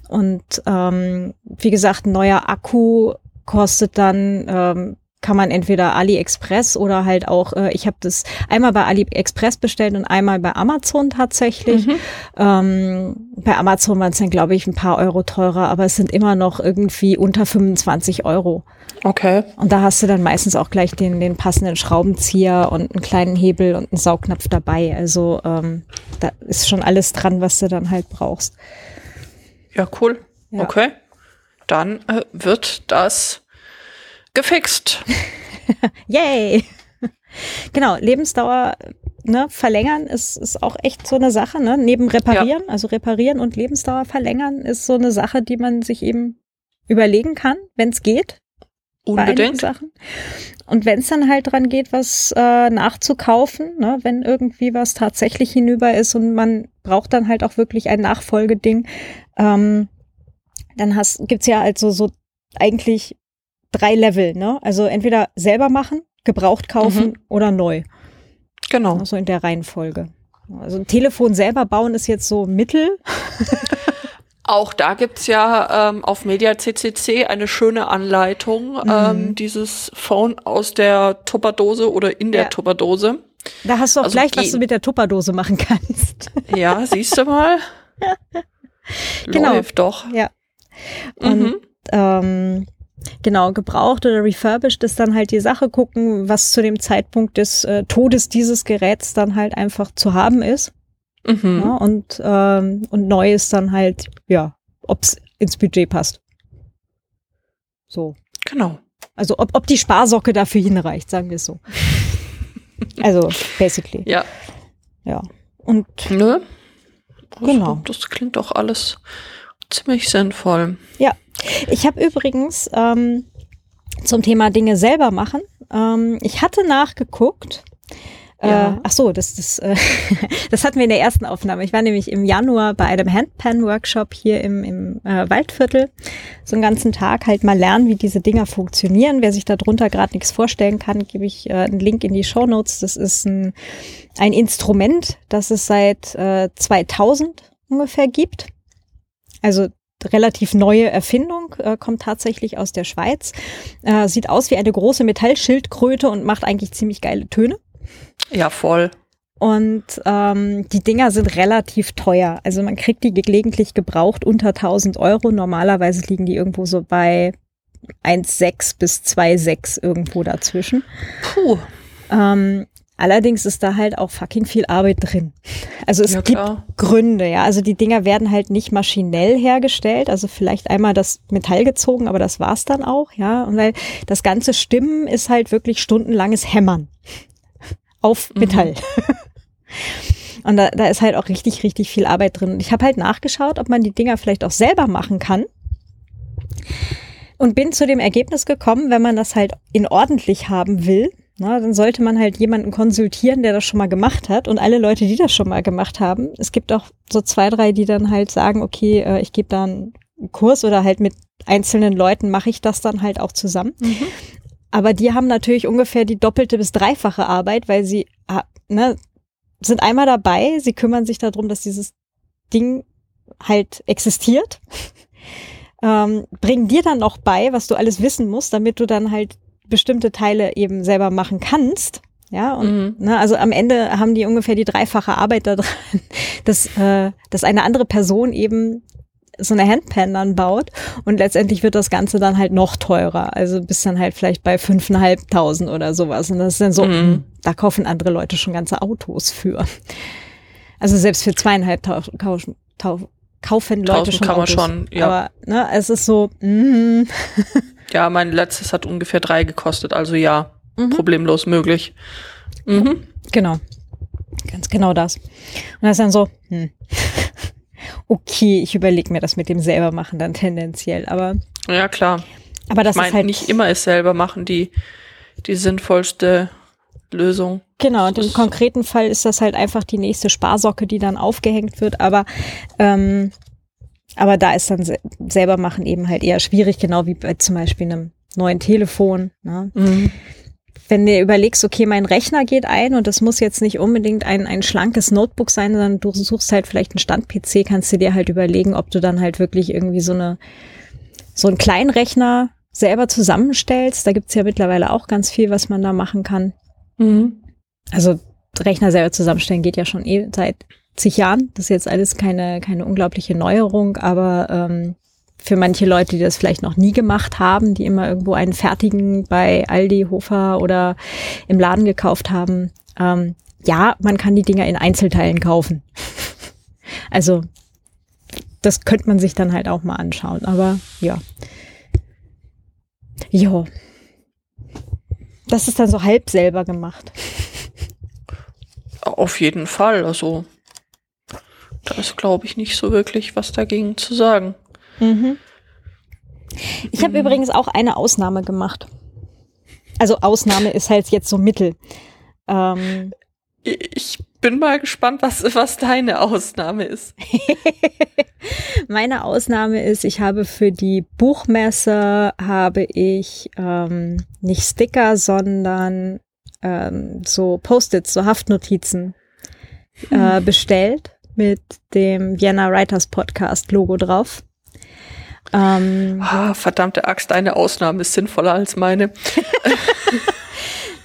Und ähm, wie gesagt, ein neuer Akku kostet dann ähm, kann man entweder AliExpress oder halt auch, äh, ich habe das einmal bei AliExpress bestellt und einmal bei Amazon tatsächlich. Mhm. Ähm, bei Amazon waren es dann, glaube ich, ein paar Euro teurer, aber es sind immer noch irgendwie unter 25 Euro. Okay. Und da hast du dann meistens auch gleich den, den passenden Schraubenzieher und einen kleinen Hebel und einen Saugnapf dabei. Also ähm, da ist schon alles dran, was du dann halt brauchst. Ja, cool. Ja. Okay. Dann äh, wird das gefixt. Yay! genau, Lebensdauer ne, verlängern ist, ist auch echt so eine Sache. Ne? Neben reparieren, ja. also reparieren und Lebensdauer verlängern ist so eine Sache, die man sich eben überlegen kann, wenn es geht. Unbedingt. Sachen. Und wenn es dann halt dran geht, was äh, nachzukaufen, ne, wenn irgendwie was tatsächlich hinüber ist und man braucht dann halt auch wirklich ein Nachfolgeding, ähm, dann hast, gibt's ja also so eigentlich drei Level, ne? Also entweder selber machen, gebraucht kaufen mhm. oder neu. Genau. So in der Reihenfolge. Also ein Telefon selber bauen ist jetzt so Mittel. Auch da gibt's ja ähm, auf Media CCC eine schöne Anleitung, mhm. ähm, dieses Phone aus der Tupperdose oder in der ja. Tupperdose. Da hast du auch also gleich, was du mit der Tupperdose machen kannst. Ja, siehst du mal. genau. Läuft doch. Ja. Und mhm. ähm, Genau, gebraucht oder refurbished ist dann halt die Sache, gucken, was zu dem Zeitpunkt des äh, Todes dieses Geräts dann halt einfach zu haben ist. Mhm. Ja, und, ähm, und neu ist dann halt, ja, ob es ins Budget passt. So. Genau. Also ob, ob die Sparsocke dafür hinreicht, sagen wir es so. also, basically. Ja. Ja. Und. Nö. Also, genau. Das klingt doch alles ziemlich sinnvoll. Ja, ich habe übrigens ähm, zum Thema Dinge selber machen. Ähm, ich hatte nachgeguckt. Äh, ja. Äh, ach so, das, das, äh, das hatten wir in der ersten Aufnahme. Ich war nämlich im Januar bei einem Handpan-Workshop hier im, im äh, Waldviertel. So einen ganzen Tag halt mal lernen, wie diese Dinger funktionieren. Wer sich darunter gerade nichts vorstellen kann, gebe ich äh, einen Link in die Show Notes. Das ist ein, ein Instrument, das es seit äh, 2000 ungefähr gibt. Also relativ neue Erfindung, äh, kommt tatsächlich aus der Schweiz. Äh, sieht aus wie eine große Metallschildkröte und macht eigentlich ziemlich geile Töne. Ja, voll. Und ähm, die Dinger sind relativ teuer. Also man kriegt die gelegentlich gebraucht unter 1000 Euro. Normalerweise liegen die irgendwo so bei 1,6 bis 2,6 irgendwo dazwischen. Puh. Ähm, allerdings ist da halt auch fucking viel Arbeit drin. Also es Ja, gibt klar. Gründe, ja. Also die Dinger werden halt nicht maschinell hergestellt. Also vielleicht einmal das Metall gezogen, aber das war's dann auch, ja. Und weil das ganze Stimmen ist halt wirklich stundenlanges Hämmern auf Metall. Und da, da ist halt auch richtig, richtig viel Arbeit drin. Und ich habe halt nachgeschaut, ob man die Dinger vielleicht auch selber machen kann. Und bin zu dem Ergebnis gekommen, wenn man das halt in ordentlich haben will, na, dann sollte man halt jemanden konsultieren, der das schon mal gemacht hat. Und alle Leute, die das schon mal gemacht haben, es gibt auch so zwei, drei, die dann halt sagen, okay, äh, ich gebe da einen Kurs oder halt mit einzelnen Leuten mache ich das dann halt auch zusammen. Aber die haben natürlich ungefähr die doppelte bis dreifache Arbeit, weil sie ah, ne, sind einmal dabei, sie kümmern sich darum, dass dieses Ding halt existiert. ähm, bringen dir dann noch bei, was du alles wissen musst, damit du dann halt bestimmte Teile eben selber machen kannst. Ja, und Mhm. ne, also am Ende haben die ungefähr die dreifache Arbeit daran, dass, äh, dass eine andere Person eben so eine Handpan dann baut und letztendlich wird das Ganze dann halt noch teurer. Also bist dann halt vielleicht bei fünfeinhalbtausend oder sowas. Und das ist dann so, Mhm. mh, da kaufen andere Leute schon ganze Autos für. Also selbst für zweieinhalbtausend kaufen, kaufen Leute Tausend schon kann man Autos. schon, ja. Aber ne, es ist so, mm, Ja, mein letztes hat ungefähr drei gekostet, also ja, Mhm. problemlos möglich. Mhm. genau. Ganz genau das. Und das ist dann so, hm. okay, ich überlege mir das mit dem selber machen dann tendenziell. Aber, Ja, klar. aber das ich meine, ist halt nicht immer es selber machen, die, die sinnvollste Lösung. Genau, und im konkreten Fall ist das halt einfach die nächste Sparsocke, die dann aufgehängt wird, aber ähm, aber da ist dann se selber machen eben halt eher schwierig, genau wie bei zum Beispiel einem neuen Telefon. Ne? Mhm. Wenn du überlegst, okay, mein Rechner geht ein und das muss jetzt nicht unbedingt ein, ein schlankes Notebook sein, sondern du suchst halt vielleicht einen Stand-PC, kannst du dir halt überlegen, ob du dann halt wirklich irgendwie so eine so einen kleinen Rechner selber zusammenstellst. Da gibt's ja mittlerweile auch ganz viel, was man da machen kann. Mhm. Also Rechner selber zusammenstellen geht ja schon eh seit zig Jahren. Das ist jetzt alles keine, keine unglaubliche Neuerung, aber ähm, für manche Leute, die das vielleicht noch nie gemacht haben, die immer irgendwo einen fertigen bei Aldi, Hofer oder im Laden gekauft haben, ähm, ja, man kann die Dinger in Einzelteilen kaufen. also das könnte man sich dann halt auch mal anschauen, aber ja. Ja. Das ist dann so halb selber gemacht. Auf jeden Fall, also da ist, glaube ich, nicht so wirklich was dagegen zu sagen. Mhm. Ich habe übrigens auch eine Ausnahme gemacht. Also Ausnahme ist halt jetzt so Mittel. Ähm, Ich bin mal gespannt, was, was deine Ausnahme ist. meine Ausnahme ist, ich habe für die Buchmesse habe ich ähm, nicht Sticker, sondern ähm, so Post-its, so Haftnotizen äh, bestellt mit dem Vienna Writers Podcast Logo drauf. Ähm, Ah, verdammte Axt, deine Ausnahme ist sinnvoller als meine.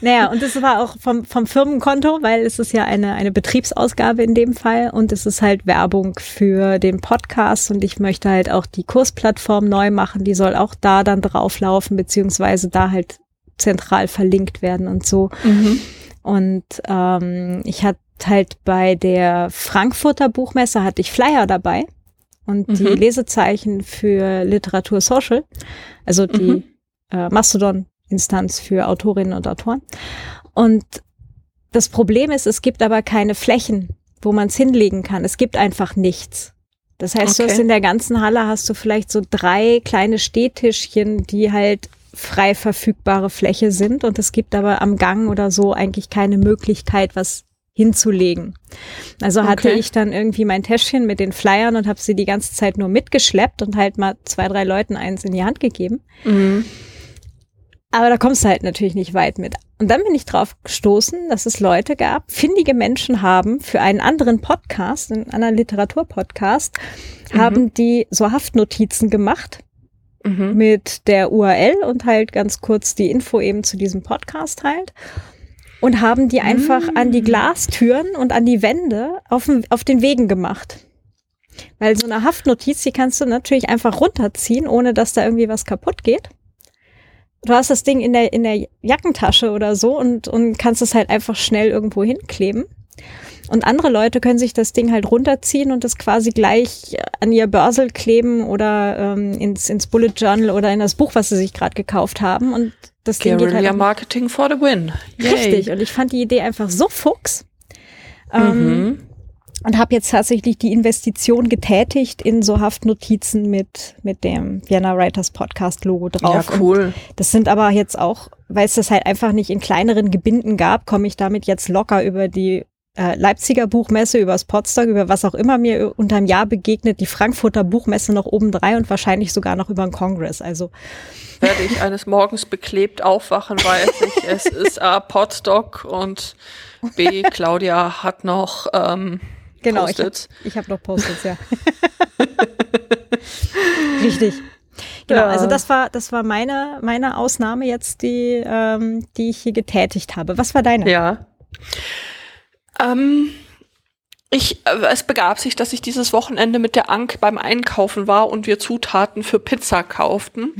Naja, und das war auch vom, vom Firmenkonto, weil es ist ja eine, eine Betriebsausgabe in dem Fall und es ist halt Werbung für den Podcast und ich möchte halt auch die Kursplattform neu machen, die soll auch da dann drauflaufen, beziehungsweise da halt zentral verlinkt werden und so. Und ähm, ich hatte halt bei der Frankfurter Buchmesse hatte ich Flyer dabei und die Mhm. Lesezeichen für Literatur Social, also die Mhm. äh, Mastodon-Instanz für Autorinnen und Autoren. Und das Problem ist, es gibt aber keine Flächen, wo man es hinlegen kann. Es gibt einfach nichts. Das heißt, du Okay. hast in der ganzen Halle hast du vielleicht so drei kleine Stehtischchen, die halt frei verfügbare Fläche sind. Und es gibt aber am Gang oder so eigentlich keine Möglichkeit, was hinzulegen. Also hatte Okay. ich dann irgendwie mein Täschchen mit den Flyern und habe sie die ganze Zeit nur mitgeschleppt und halt mal zwei, drei Leuten eins in die Hand gegeben. Mhm. Aber da kommst du halt natürlich nicht weit mit. Und dann bin ich drauf gestoßen, dass es Leute gab, findige Menschen haben für einen anderen Podcast, einen anderen Literaturpodcast, haben die so Haftnotizen gemacht Mhm. mit der URL und halt ganz kurz die Info eben zu diesem Podcast halt. und haben die einfach mm. an die Glastüren und an die Wände auf, auf den Wegen gemacht. Weil so eine Haftnotiz, die kannst du natürlich einfach runterziehen, ohne dass da irgendwie was kaputt geht. Du hast das Ding in der, in der Jackentasche oder so und, und kannst es halt einfach schnell irgendwo hinkleben. Und andere Leute können sich das Ding halt runterziehen und das quasi gleich an ihr Börsel kleben oder ähm, ins, ins Bullet Journal oder in das Buch, was sie sich gerade gekauft haben. Und das Ding geht halt Marketing for the win. Yay. Richtig. Und ich fand die Idee einfach so fuchs. Ähm, mhm und habe jetzt tatsächlich die Investition getätigt in so Haftnotizen mit mit dem Vienna Writers Podcast Logo drauf. Ja, cool. Und das sind aber jetzt auch, weil es das halt einfach nicht in kleineren Gebinden gab, komme ich damit jetzt locker über die äh, Leipziger Buchmesse, über das Potsdam, über was auch immer mir unterm Jahr begegnet, die Frankfurter Buchmesse noch oben drei und wahrscheinlich sogar noch über den Kongress. Also werde ich eines Morgens beklebt aufwachen, weiß ich, es ist A, Podstock und B, Claudia hat noch ähm, Genau, Post-its. ich habe hab noch Post-its, ja. Richtig. Genau, ja. also das war, das war meine, meine Ausnahme jetzt, die, ähm, die ich hier getätigt habe. Was war deine? Ja. Ähm, ich, äh, es begab sich, dass ich dieses Wochenende mit der Ank beim Einkaufen war und wir Zutaten für Pizza kauften.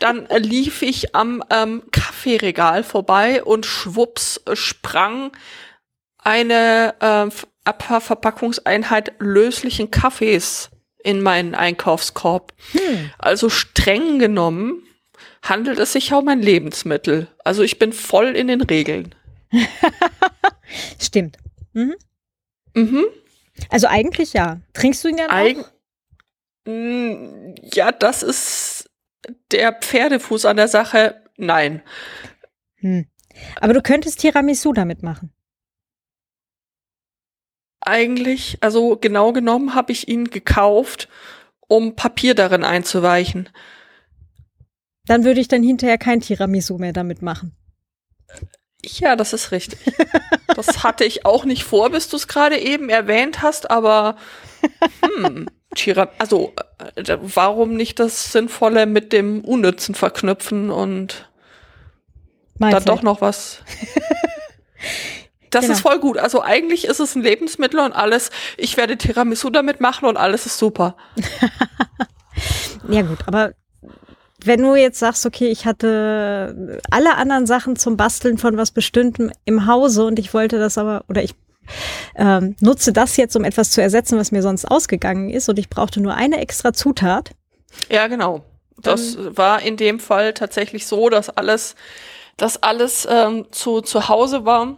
Dann äh, lief ich am ähm, Kaffeeregal vorbei und schwupps sprang eine äh, Abfallverpackungseinheit löslichen Kaffees in meinen Einkaufskorb. Hm. Also streng genommen handelt es sich um ein Lebensmittel. Also ich bin voll in den Regeln. Stimmt. Mhm. Mhm. Also eigentlich ja. Trinkst du ihn ja Eig auch? Mm, ja, das ist der Pferdefuß an der Sache. Nein. Hm. Aber du könntest Tiramisu damit machen eigentlich, also genau genommen habe ich ihn gekauft, um Papier darin einzuweichen. Dann würde ich dann hinterher kein Tiramisu mehr damit machen. Ja, das ist richtig. das hatte ich auch nicht vor, bis du es gerade eben erwähnt hast, aber hm, also äh, warum nicht das Sinnvolle mit dem Unnützen verknüpfen und Meinst dann doch noch was. Das genau. ist voll gut. Also eigentlich ist es ein Lebensmittel und alles. Ich werde Tiramisu damit machen und alles ist super. ja gut, aber wenn du jetzt sagst, okay, ich hatte alle anderen Sachen zum Basteln von was Bestimmtem im Hause und ich wollte das aber, oder ich ähm, nutze das jetzt, um etwas zu ersetzen, was mir sonst ausgegangen ist und ich brauchte nur eine extra Zutat. Ja, genau. Das war in dem Fall tatsächlich so, dass alles, dass alles ähm, zu, zu Hause war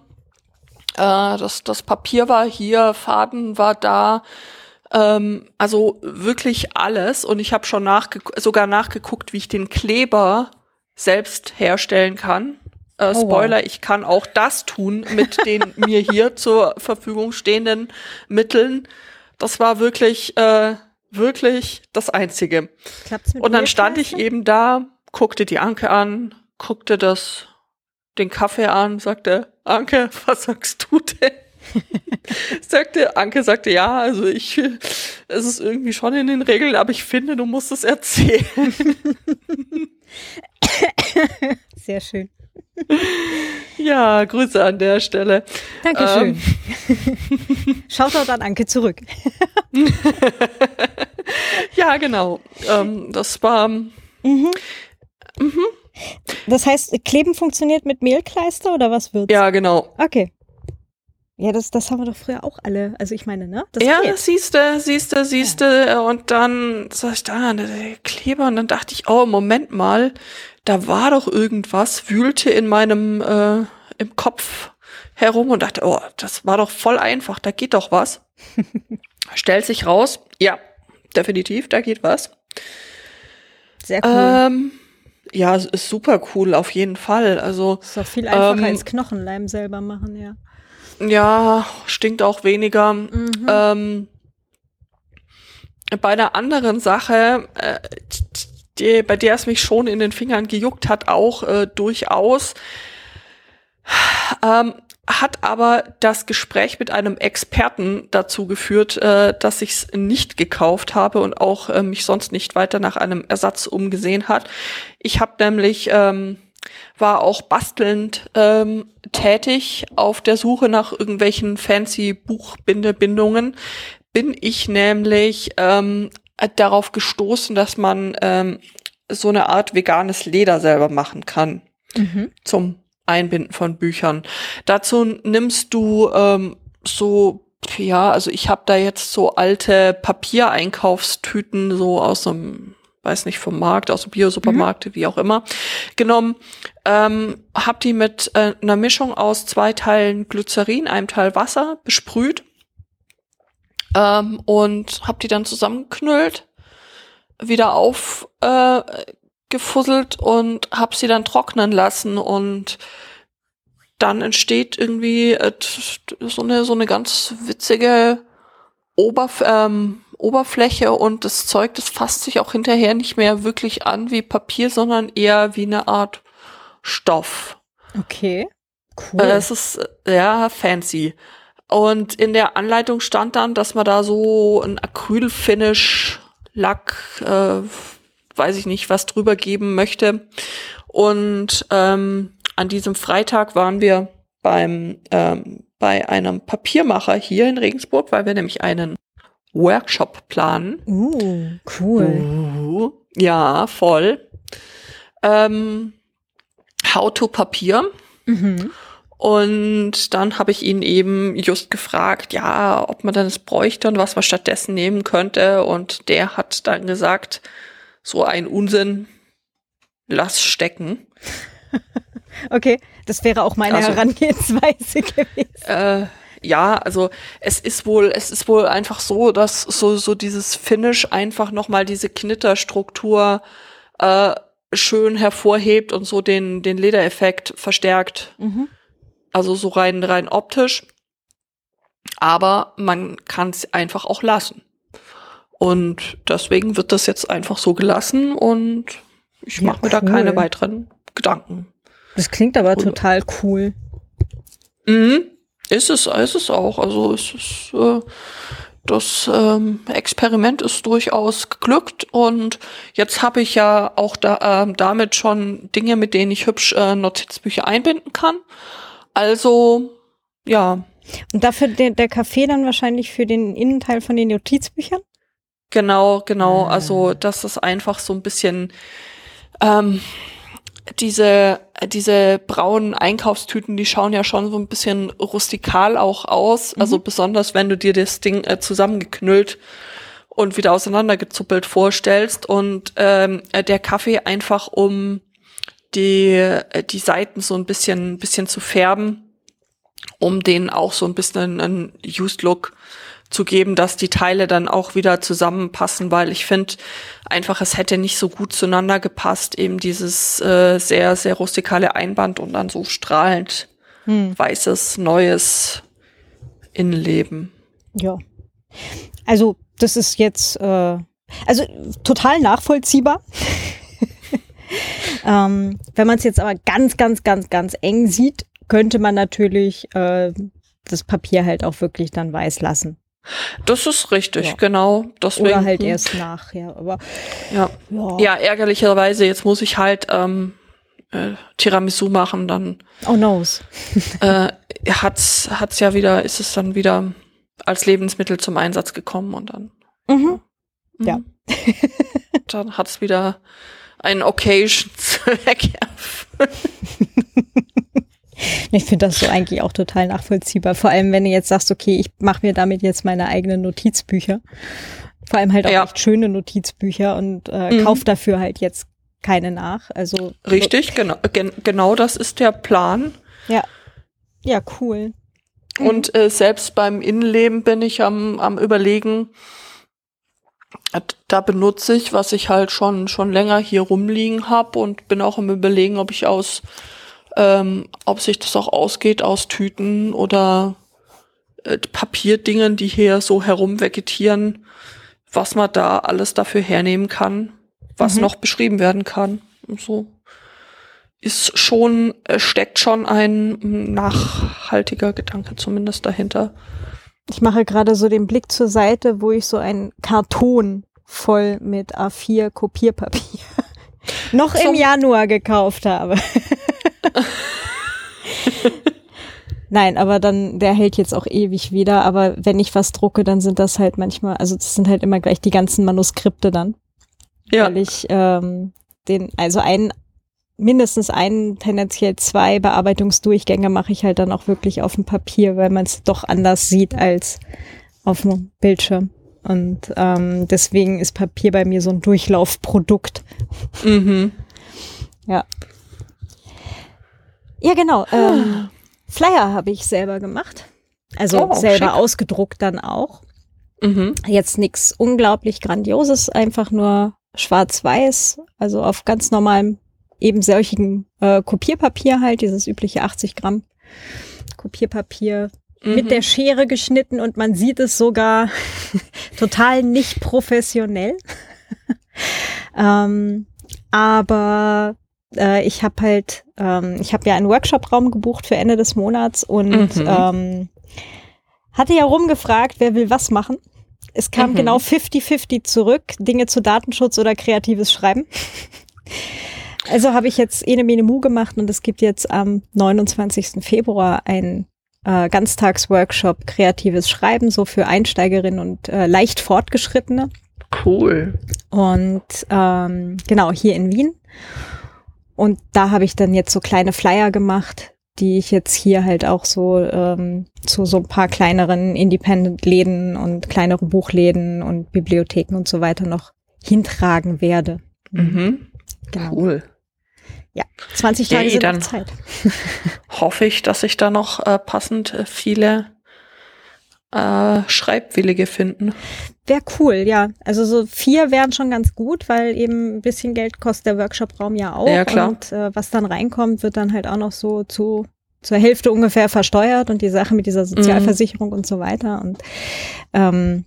äh, das, das Papier war hier, Faden war da. Ähm, also wirklich alles. Und ich habe schon nachge sogar nachgeguckt, wie ich den Kleber selbst herstellen kann. Äh, oh, Spoiler, wow. ich kann auch das tun mit den mir hier zur Verfügung stehenden Mitteln. Das war wirklich, äh, wirklich das Einzige. Und dann stand ich eben da, guckte die Anke an, guckte das den Kaffee an, sagte, Anke, was sagst du denn? sagte, Anke sagte, ja, also ich, es ist irgendwie schon in den Regeln, aber ich finde, du musst es erzählen. Sehr schön. Ja, Grüße an der Stelle. Dankeschön. Ähm. Shoutout an Anke zurück. ja, genau. Ähm, das war. Mhm. Mhm. Das heißt, Kleben funktioniert mit Mehlkleister oder was wird's? Ja, genau. Okay. Ja, das, das haben wir doch früher auch alle. Also ich meine, ne? Das ja, siehste, siehste, siehste. Ja. Und dann sag ich da, der Kleber. Und dann dachte ich, oh, Moment mal, da war doch irgendwas, wühlte in meinem äh, im Kopf herum und dachte, oh, das war doch voll einfach, da geht doch was. Stellt sich raus, ja, definitiv, da geht was. Sehr cool. Ähm, ja, ist super cool, auf jeden Fall. Also ist doch viel einfacher ähm, als Knochenleim selber machen, ja. Ja, stinkt auch weniger. Mhm. Ähm, bei einer anderen Sache, äh, die, bei der es mich schon in den Fingern gejuckt hat, auch äh, durchaus. Ähm, hat aber das Gespräch mit einem Experten dazu geführt, äh, dass ich es nicht gekauft habe und auch äh, mich sonst nicht weiter nach einem Ersatz umgesehen hat. Ich habe nämlich ähm, war auch bastelnd ähm, tätig auf der Suche nach irgendwelchen fancy Buchbindebindungen. Bin ich nämlich ähm, darauf gestoßen, dass man ähm, so eine Art veganes Leder selber machen kann mhm. zum Einbinden von Büchern. Dazu nimmst du ähm, so ja, also ich habe da jetzt so alte Papiereinkaufstüten so aus einem weiß nicht, vom Markt, aus dem Biosupermarkt, mhm. wie auch immer, genommen. Ähm, hab die mit äh, einer Mischung aus zwei Teilen Glycerin, einem Teil Wasser besprüht ähm, und hab die dann zusammengeknüllt, wieder aufgefusselt äh, und hab sie dann trocknen lassen und dann entsteht irgendwie äh, so eine so eine ganz witzige Oberf ähm, Oberfläche und das Zeug, das fasst sich auch hinterher nicht mehr wirklich an wie Papier, sondern eher wie eine Art Stoff. Okay, cool. Äh, es ist äh, ja fancy. Und in der Anleitung stand dann, dass man da so ein Acrylfinish Lack, äh, weiß ich nicht, was drüber geben möchte. Und ähm, an diesem Freitag waren wir beim ähm, bei einem Papiermacher hier in Regensburg, weil wir nämlich einen Workshop planen. Uh, cool. Uh, ja, voll. Ähm, How to Papier. Mhm. Und dann habe ich ihn eben just gefragt, ja, ob man denn es bräuchte und was man stattdessen nehmen könnte. Und der hat dann gesagt, so ein Unsinn, lass stecken. okay, das wäre auch meine also, Herangehensweise gewesen. Äh, ja, also es ist wohl, es ist wohl einfach so, dass so, so dieses Finish einfach nochmal diese Knitterstruktur äh, schön hervorhebt und so den, den Ledereffekt verstärkt. Mhm. Also so rein, rein optisch. Aber man kann es einfach auch lassen. Und deswegen wird das jetzt einfach so gelassen und ich ja, mache mir cool. da keine weiteren Gedanken. Das klingt aber und, total cool. Mhm. Ist es, ist es auch. Also es ist, äh, das ähm, Experiment ist durchaus geglückt und jetzt habe ich ja auch da, ähm, damit schon Dinge, mit denen ich hübsch äh, Notizbücher einbinden kann. Also ja. Und dafür der, der Kaffee dann wahrscheinlich für den Innenteil von den Notizbüchern? Genau, genau. Ah. Also das ist einfach so ein bisschen ähm, diese, diese braunen Einkaufstüten, die schauen ja schon so ein bisschen rustikal auch aus. Mhm. Also besonders, wenn du dir das Ding äh, zusammengeknüllt und wieder auseinandergezuppelt vorstellst und ähm, äh, der Kaffee einfach um die, äh, die Seiten so ein bisschen, bisschen zu färben, um denen auch so ein bisschen einen Used Look zu geben, dass die Teile dann auch wieder zusammenpassen, weil ich finde einfach, es hätte nicht so gut zueinander gepasst, eben dieses äh, sehr, sehr rustikale Einband und dann so strahlend hm. weißes, neues Innenleben. Ja. Also, das ist jetzt, äh, also total nachvollziehbar. ähm, wenn man es jetzt aber ganz, ganz, ganz, ganz eng sieht, könnte man natürlich äh, das Papier halt auch wirklich dann weiß lassen. Das ist richtig, ja. genau. Deswegen, Oder halt erst nach, ja. Aber ja. ja, ja ärgerlicherweise, jetzt muss ich halt ähm, äh, Tiramisu machen, dann. Oh no's. äh, hat's, hat's ja wieder, ist es dann wieder als Lebensmittel zum Einsatz gekommen und dann. Mhm. Ja. Mhm. dann hat's wieder einen Occasion-Zweck erfüllt. Ich finde das so eigentlich auch total nachvollziehbar. Vor allem, wenn du jetzt sagst, okay, ich mache mir damit jetzt meine eigenen Notizbücher. Vor allem halt auch ja. echt schöne Notizbücher und äh, mhm. kauf dafür halt jetzt keine nach. Also richtig, genau, gen genau das ist der Plan. Ja, ja, cool. Mhm. Und äh, selbst beim Innenleben bin ich am, am überlegen, da benutze ich, was ich halt schon schon länger hier rumliegen habe und bin auch im überlegen, ob ich aus ähm, ob sich das auch ausgeht aus Tüten oder äh, Papierdingen, die hier so herumvegetieren, was man da alles dafür hernehmen kann, was mhm. noch beschrieben werden kann. Und so ist schon, äh, steckt schon ein nachhaltiger Gedanke zumindest dahinter. Ich mache gerade so den Blick zur Seite, wo ich so ein Karton voll mit A4 Kopierpapier noch im Januar gekauft habe. Nein, aber dann, der hält jetzt auch ewig wieder. Aber wenn ich was drucke, dann sind das halt manchmal, also das sind halt immer gleich die ganzen Manuskripte dann. Ja. Weil ich ähm, den, also einen, mindestens einen, tendenziell zwei Bearbeitungsdurchgänge mache ich halt dann auch wirklich auf dem Papier, weil man es doch anders sieht als auf dem Bildschirm. Und ähm, deswegen ist Papier bei mir so ein Durchlaufprodukt. Mhm. Ja. Ja, genau. Ähm, Flyer habe ich selber gemacht. Also oh, selber schick. ausgedruckt dann auch. Mhm. Jetzt nichts unglaublich Grandioses, einfach nur schwarz-weiß, also auf ganz normalem, eben solchen äh, Kopierpapier halt, dieses übliche 80 Gramm Kopierpapier mhm. mit der Schere geschnitten und man sieht es sogar total nicht professionell. ähm, aber äh, ich habe halt, ähm, ich habe ja einen Workshop-Raum gebucht für Ende des Monats und mhm. ähm, hatte ja rumgefragt, wer will was machen. Es kam mhm. genau 50-50 zurück, Dinge zu Datenschutz oder kreatives Schreiben. also habe ich jetzt Ene Mene Mu gemacht und es gibt jetzt am 29. Februar einen äh, Ganztagsworkshop kreatives Schreiben, so für Einsteigerinnen und äh, leicht Fortgeschrittene. Cool. Und ähm, genau, hier in Wien. Und da habe ich dann jetzt so kleine Flyer gemacht, die ich jetzt hier halt auch so ähm, zu so ein paar kleineren Independent-Läden und kleinere Buchläden und Bibliotheken und so weiter noch hintragen werde. Mhm. Genau. Cool. Ja, 20 Tage sind dann Zeit. hoffe ich, dass sich da noch äh, passend äh, viele äh, Schreibwillige finden. Wäre cool, ja. Also so vier wären schon ganz gut, weil eben ein bisschen Geld kostet der Workshop-Raum ja auch. Ja, klar. Und äh, was dann reinkommt, wird dann halt auch noch so zu zur Hälfte ungefähr versteuert und die Sache mit dieser Sozialversicherung mhm. und so weiter. Und ähm,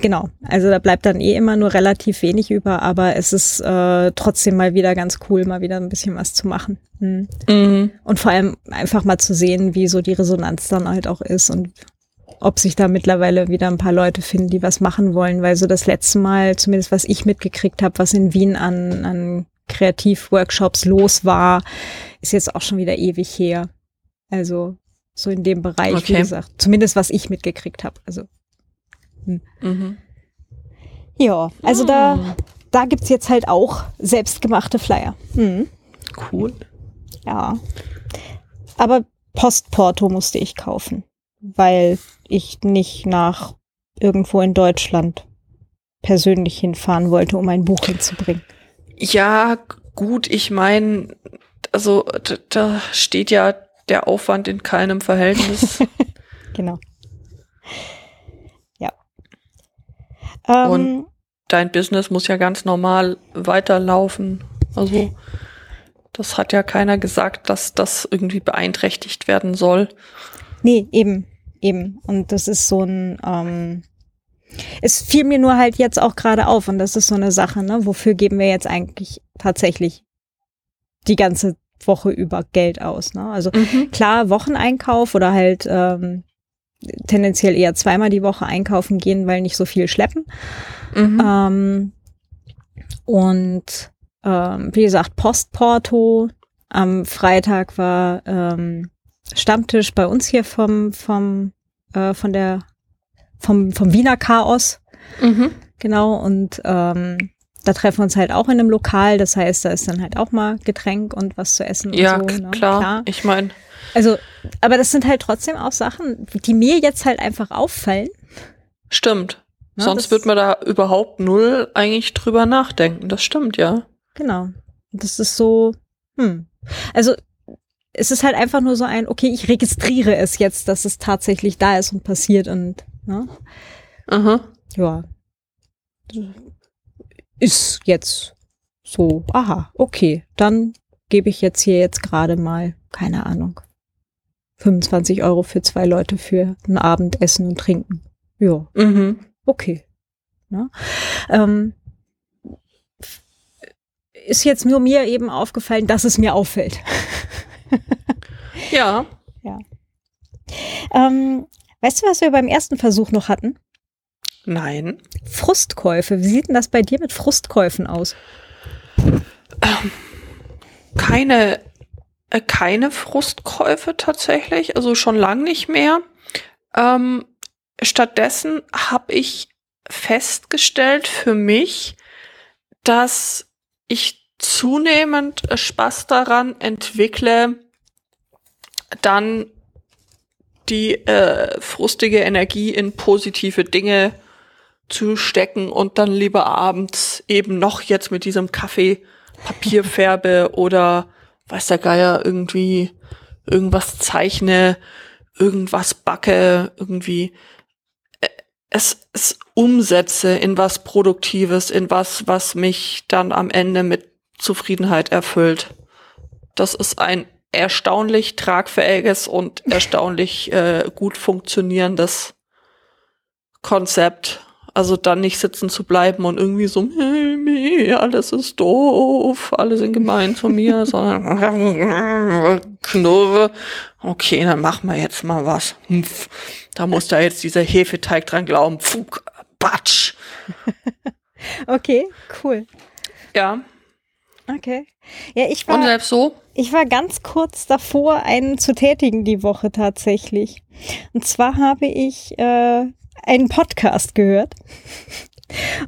genau, also da bleibt dann eh immer nur relativ wenig über, aber es ist äh, trotzdem mal wieder ganz cool, mal wieder ein bisschen was zu machen. Mhm. Mhm. Und vor allem einfach mal zu sehen, wie so die Resonanz dann halt auch ist und ob sich da mittlerweile wieder ein paar Leute finden, die was machen wollen, weil so das letzte Mal, zumindest was ich mitgekriegt habe, was in Wien an, an Kreativworkshops los war, ist jetzt auch schon wieder ewig her. Also so in dem Bereich, okay. wie gesagt, zumindest was ich mitgekriegt habe. Also hm. mhm. ja, also mhm. da ah. da gibt's jetzt halt auch selbstgemachte Flyer. Mhm. Cool. Ja, aber Postporto musste ich kaufen, weil ich nicht nach irgendwo in Deutschland persönlich hinfahren wollte, um ein Buch hinzubringen. Ja, gut, ich meine, also da steht ja der Aufwand in keinem Verhältnis. genau. Ja. Und ähm, dein Business muss ja ganz normal weiterlaufen. Also das hat ja keiner gesagt, dass das irgendwie beeinträchtigt werden soll. Nee, eben. Eben. Und das ist so ein, ähm, es fiel mir nur halt jetzt auch gerade auf und das ist so eine Sache, ne? Wofür geben wir jetzt eigentlich tatsächlich die ganze Woche über Geld aus? Ne? Also mhm. klar, Wocheneinkauf oder halt ähm, tendenziell eher zweimal die Woche einkaufen gehen, weil nicht so viel schleppen. Mhm. Ähm, und ähm, wie gesagt, Postporto. Am Freitag war ähm, Stammtisch bei uns hier vom, vom, äh, von der, vom, vom Wiener Chaos. Mhm. Genau, und ähm, da treffen wir uns halt auch in einem Lokal. Das heißt, da ist dann halt auch mal Getränk und was zu essen ja, und so. Ne? Klar. klar. Ich meine. Also, aber das sind halt trotzdem auch Sachen, die mir jetzt halt einfach auffallen. Stimmt. Ja, Sonst wird man da überhaupt null eigentlich drüber nachdenken. Das stimmt, ja. Genau. Das ist so, hm. Also es ist halt einfach nur so ein, okay, ich registriere es jetzt, dass es tatsächlich da ist und passiert und, ne? Aha. Ja. Ist jetzt so, aha, okay, dann gebe ich jetzt hier jetzt gerade mal, keine Ahnung, 25 Euro für zwei Leute für ein Abendessen und Trinken. Ja. Mhm. Okay. Ne? Ähm, ist jetzt nur mir eben aufgefallen, dass es mir auffällt. ja. Ja. Ähm, weißt du, was wir beim ersten Versuch noch hatten? Nein. Frustkäufe. Wie sieht denn das bei dir mit Frustkäufen aus? ähm, keine, äh, keine Frustkäufe tatsächlich, also schon lang nicht mehr. Ähm, stattdessen habe ich festgestellt für mich, dass ich zunehmend Spaß daran entwickle, dann die äh, frustige Energie in positive Dinge zu stecken und dann lieber abends eben noch jetzt mit diesem Kaffee Papier färbe oder weiß der Geier irgendwie irgendwas zeichne, irgendwas backe, irgendwie äh, es, es umsetze in was Produktives, in was, was mich dann am Ende mit Zufriedenheit erfüllt. Das ist ein erstaunlich tragfähiges und erstaunlich äh, gut funktionierendes Konzept. Also dann nicht sitzen zu bleiben und irgendwie so, hey, alles ist doof, alle sind gemein zu mir, sondern knurre. Okay, dann machen wir jetzt mal was. Da muss da jetzt dieser Hefeteig dran glauben. Pfuk, batsch. okay, cool. Ja. Okay. Ja, ich war, und selbst so? Ich war ganz kurz davor, einen zu tätigen die Woche tatsächlich. Und zwar habe ich äh, einen Podcast gehört.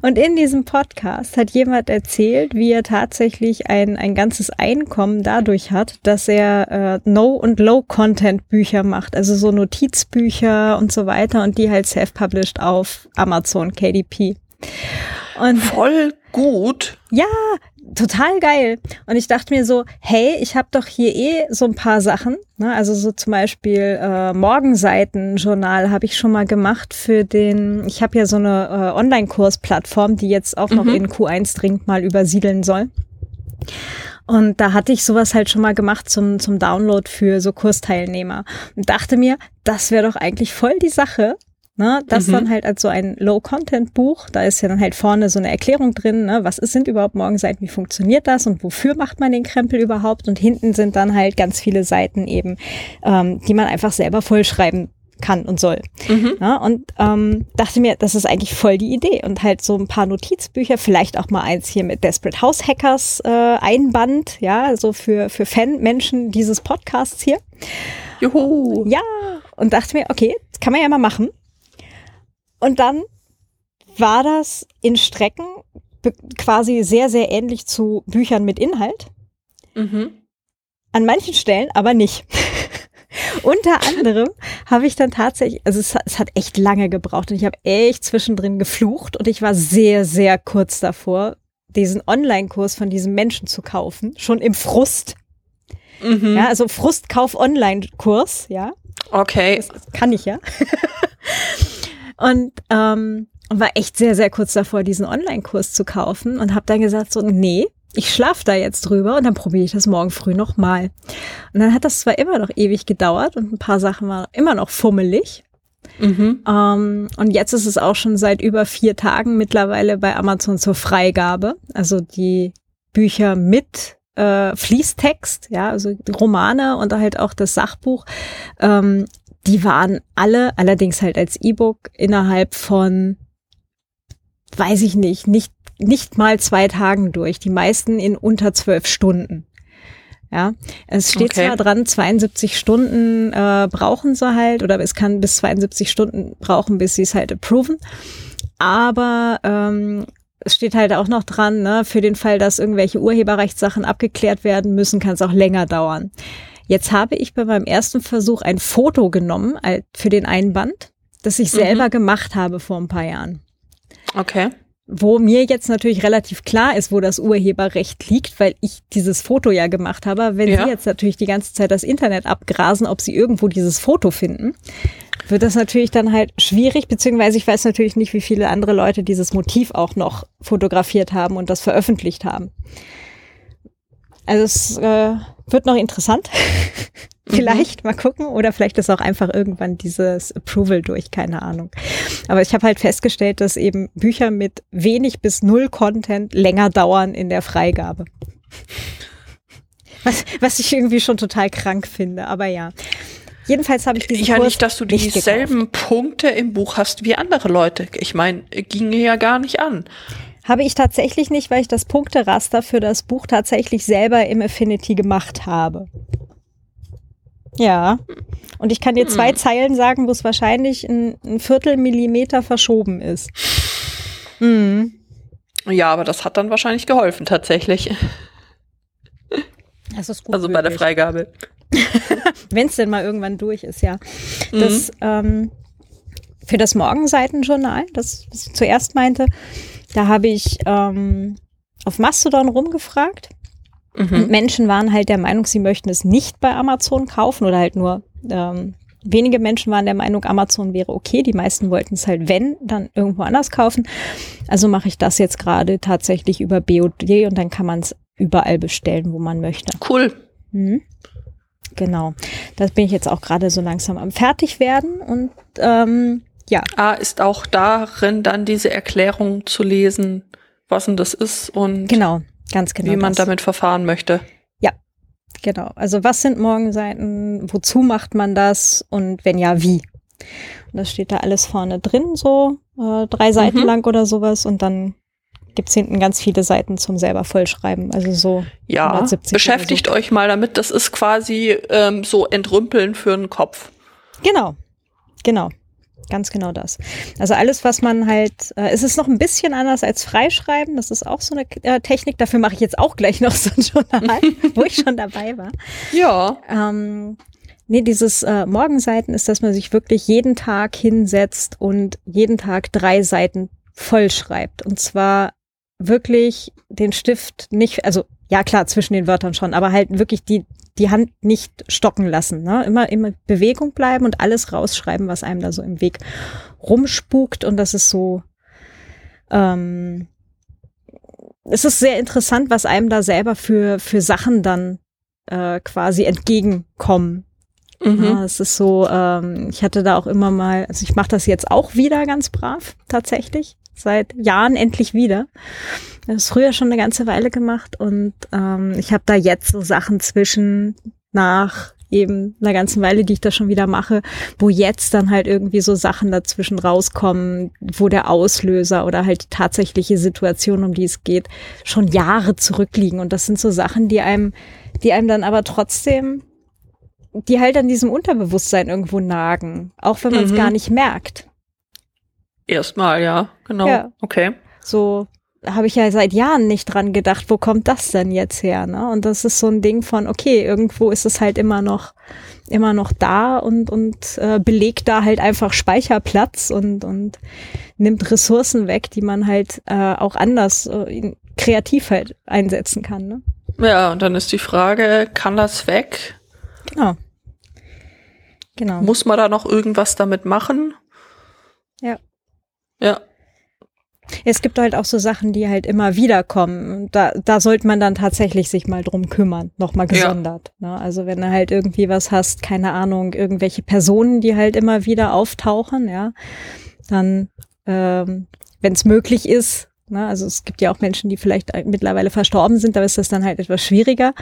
Und in diesem Podcast hat jemand erzählt, wie er tatsächlich ein, ein ganzes Einkommen dadurch hat, dass er äh, No- und Low-Content-Bücher macht, also so Notizbücher und so weiter und die halt self-published auf Amazon KDP. Und Voll gut. Ja, total geil. Und ich dachte mir so, hey, ich habe doch hier eh so ein paar Sachen. Ne? Also so zum Beispiel äh, Morgenseiten-Journal habe ich schon mal gemacht für den, ich habe ja so eine äh, Online-Kurs-Plattform, die jetzt auch mhm. noch in Q1 dringend mal übersiedeln soll. Und da hatte ich sowas halt schon mal gemacht zum, zum Download für so Kursteilnehmer und dachte mir, das wäre doch eigentlich voll die Sache, Ne, das mhm. dann halt als so ein Low-Content-Buch. Da ist ja dann halt vorne so eine Erklärung drin, ne, was ist, sind überhaupt Morgenseiten, wie funktioniert das und wofür macht man den Krempel überhaupt? Und hinten sind dann halt ganz viele Seiten eben, ähm, die man einfach selber vollschreiben kann und soll. Mhm. Ja, und ähm, dachte mir, das ist eigentlich voll die Idee. Und halt so ein paar Notizbücher, vielleicht auch mal eins hier mit Desperate House Hackers äh, Einband, ja, so für, für Fan-Menschen dieses Podcasts hier. Juhu. Ja, und dachte mir, okay, das kann man ja mal machen. Und dann war das in Strecken quasi sehr, sehr ähnlich zu Büchern mit Inhalt. Mhm. An manchen Stellen aber nicht. Unter anderem habe ich dann tatsächlich, also es, es, hat echt lange gebraucht und ich habe echt zwischendrin geflucht und ich war sehr, sehr kurz davor, diesen Online-Kurs von diesem Menschen zu kaufen, schon im Frust. Mhm. Ja, also Frustkauf-Online-Kurs, ja. Okay. Das, das kann ich ja. Und ähm, war echt sehr, sehr kurz davor, diesen Online-Kurs zu kaufen und habe dann gesagt, so, nee, ich schlafe da jetzt drüber und dann probiere ich das morgen früh nochmal. Und dann hat das zwar immer noch ewig gedauert und ein paar Sachen waren immer noch fummelig. Mhm. Ähm, und jetzt ist es auch schon seit über vier Tagen mittlerweile bei Amazon zur Freigabe. Also die Bücher mit äh, Fließtext, ja, also Romane und halt auch das Sachbuch ähm, die waren alle, allerdings halt als E-Book innerhalb von, weiß ich nicht, nicht, nicht mal zwei Tagen durch. Die meisten in unter zwölf Stunden. Ja, es steht okay. zwar dran, 72 Stunden äh, brauchen sie halt, oder es kann bis 72 Stunden brauchen, bis sie es halt approven. Aber ähm, es steht halt auch noch dran, ne, für den Fall, dass irgendwelche Urheberrechtssachen abgeklärt werden müssen, kann es auch länger dauern. Jetzt habe ich bei meinem ersten Versuch ein Foto genommen für den Einband, das ich selber mhm. gemacht habe vor ein paar Jahren. Okay. Wo mir jetzt natürlich relativ klar ist, wo das Urheberrecht liegt, weil ich dieses Foto ja gemacht habe. Wenn ja. Sie jetzt natürlich die ganze Zeit das Internet abgrasen, ob Sie irgendwo dieses Foto finden, wird das natürlich dann halt schwierig, beziehungsweise ich weiß natürlich nicht, wie viele andere Leute dieses Motiv auch noch fotografiert haben und das veröffentlicht haben. Also es äh, wird noch interessant. vielleicht mhm. mal gucken. Oder vielleicht ist auch einfach irgendwann dieses Approval durch, keine Ahnung. Aber ich habe halt festgestellt, dass eben Bücher mit wenig bis null Content länger dauern in der Freigabe. Was, was ich irgendwie schon total krank finde, aber ja. Jedenfalls habe ich diesen Ja, Kurs nicht, dass du dieselben Punkte im Buch hast wie andere Leute. Ich meine, ging ja gar nicht an. Habe ich tatsächlich nicht, weil ich das Punkteraster für das Buch tatsächlich selber im Affinity gemacht habe. Ja. Und ich kann dir zwei Hm. Zeilen sagen, wo es wahrscheinlich ein, ein Viertelmillimeter verschoben ist. Mhm. Ja, aber das hat dann wahrscheinlich geholfen, tatsächlich. Das ist gut. Also bei der möglich. Freigabe. Wenn es denn mal irgendwann durch ist, ja. Mhm. Das, ähm, für das Morgenseitenjournal, das, das ich zuerst meinte, da habe ich ähm, auf Mastodon rumgefragt. Und Mhm. Menschen waren halt der Meinung, sie möchten es nicht bei Amazon kaufen oder halt nur ähm, wenige Menschen waren der Meinung, Amazon wäre okay. Die meisten wollten es halt, wenn, dann irgendwo anders kaufen. Also mache ich das jetzt gerade tatsächlich über BOD und dann kann man es überall bestellen, wo man möchte. Cool. Mhm. Genau. Das bin ich jetzt auch gerade so langsam am Fertigwerden und ähm, ja, Ah, ist auch darin dann diese Erklärung zu lesen, was denn das ist und genau, ganz genau. wie man das. damit verfahren möchte. Genau. Also was sind Morgenseiten? Wozu macht man das? Und wenn ja, wie? Und das steht da alles vorne drin, so äh, drei Seiten Mhm. lang oder sowas. Und dann gibt's hinten ganz viele Seiten zum selber vollschreiben. Also so Ja, 170 beschäftigt euch mal damit. Das ist quasi ähm, so Entrümpeln für den Kopf. Genau, genau. Ganz genau das. Also alles, was man halt, äh, es ist noch ein bisschen anders als Freischreiben. Das ist auch so eine äh, Technik. Dafür mache ich jetzt auch gleich noch so ein Journal, wo ich schon dabei war. Ja. Ähm, nee, dieses äh, Morgenseiten ist, dass man sich wirklich jeden Tag hinsetzt und jeden Tag drei Seiten vollschreibt. Und zwar wirklich den Stift nicht, also ja klar, zwischen den Wörtern schon, aber halt wirklich die, die Hand nicht stocken lassen. Ne? Immer, immer in Bewegung bleiben und alles rausschreiben, was einem da so im Weg rumspukt. Und das ist so, ähm, es ist sehr interessant, was einem da selber für, für Sachen dann äh, quasi entgegenkommen. Mhm. Ja, es ist so, ähm, ich hatte da auch immer mal, also ich mache das jetzt auch wieder ganz brav, tatsächlich. Seit Jahren endlich wieder. Habe es früher schon eine ganze Weile gemacht und ähm, ich habe da jetzt so Sachen zwischen nach eben einer ganzen Weile, die ich da schon wieder mache, wo jetzt dann halt irgendwie so Sachen dazwischen rauskommen, wo der Auslöser oder halt die tatsächliche Situation, um die es geht, schon Jahre zurückliegen. Und das sind so Sachen, die einem, die einem dann aber trotzdem, die halt an diesem Unterbewusstsein irgendwo nagen, auch wenn man es Mhm. gar nicht merkt. Erstmal, ja, genau. Ja. Okay. So habe ich ja seit Jahren nicht dran gedacht, wo kommt das denn jetzt her? Ne? Und das ist so ein Ding von, okay, irgendwo ist es halt immer noch, immer noch da und, und äh, belegt da halt einfach Speicherplatz und, und nimmt Ressourcen weg, die man halt äh, auch anders äh, kreativ halt einsetzen kann. Ne? Ja, und dann ist die Frage, kann das weg? Genau. Genau. Muss man da noch irgendwas damit machen? Ja. Ja. Es gibt halt auch so Sachen, die halt immer wieder kommen. Da, da sollte man dann tatsächlich sich mal drum kümmern, nochmal Ja. gesondert. Ne? Also wenn du halt irgendwie was hast, keine Ahnung, irgendwelche Personen, die halt immer wieder auftauchen, ja, dann, ähm, wenn es möglich ist, ne? also es gibt ja auch Menschen, die vielleicht mittlerweile verstorben sind, da ist das dann halt etwas schwieriger.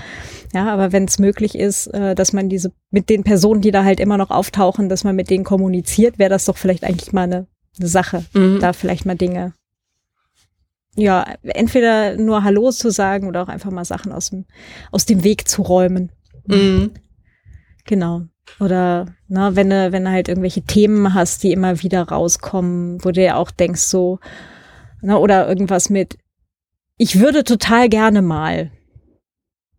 Ja, aber wenn es möglich ist, äh, dass man diese mit den Personen, die da halt immer noch auftauchen, dass man mit denen kommuniziert, wäre das doch vielleicht eigentlich mal eine, eine Sache Mhm. da vielleicht mal Dinge, ja, entweder nur Hallo zu sagen oder auch einfach mal Sachen aus dem, aus dem Weg zu räumen. Mhm. Genau. Oder na, wenn du, wenn du halt irgendwelche Themen hast, die immer wieder rauskommen, wo du ja auch denkst, so, na, oder irgendwas mit, ich würde total gerne mal.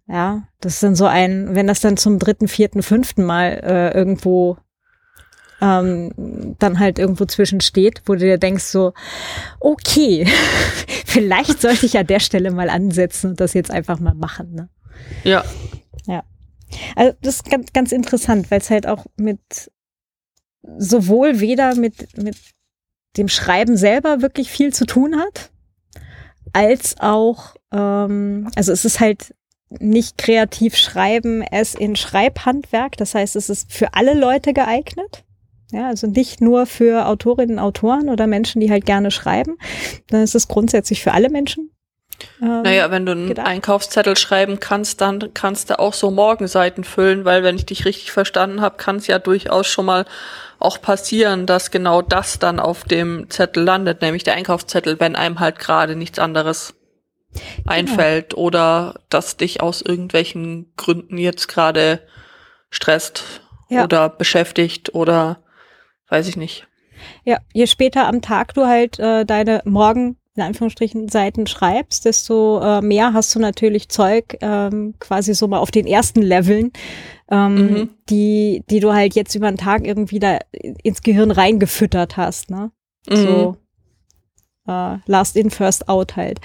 Ja, das ist dann so ein, wenn das dann zum dritten, vierten, fünften Mal äh, irgendwo ähm, dann halt irgendwo zwischen steht, wo du dir denkst so, okay, vielleicht sollte ich an der Stelle mal ansetzen und das jetzt einfach mal machen. Ne? Ja. Also das ist ganz, ganz interessant, weil es halt auch mit sowohl weder mit, mit dem Schreiben selber wirklich viel zu tun hat, als auch, ähm, also es ist halt nicht kreativ schreiben, es in Schreibhandwerk. Das heißt, es ist für alle Leute geeignet. Ja, also nicht nur für Autorinnen, Autoren oder Menschen, die halt gerne schreiben, dann ist es grundsätzlich für alle Menschen Ähm, naja, wenn du einen gedacht. Einkaufszettel schreiben kannst, dann kannst du auch so Morgenseiten füllen, weil wenn ich dich richtig verstanden habe, kann es ja durchaus schon mal auch passieren, dass genau das dann auf dem Zettel landet, nämlich der Einkaufszettel, wenn einem halt gerade nichts anderes genau. einfällt oder dass dich aus irgendwelchen Gründen jetzt gerade stresst ja. oder beschäftigt oder weiß ich nicht. Ja, je später am Tag du halt äh, deine Morgen in Anführungsstrichen Seiten schreibst, desto äh, mehr hast du natürlich Zeug ähm, quasi so mal auf den ersten Leveln, ähm, mhm. die, die du halt jetzt über den Tag irgendwie da ins Gehirn reingefüttert hast, ne? Mhm. So äh, Last in, First out halt.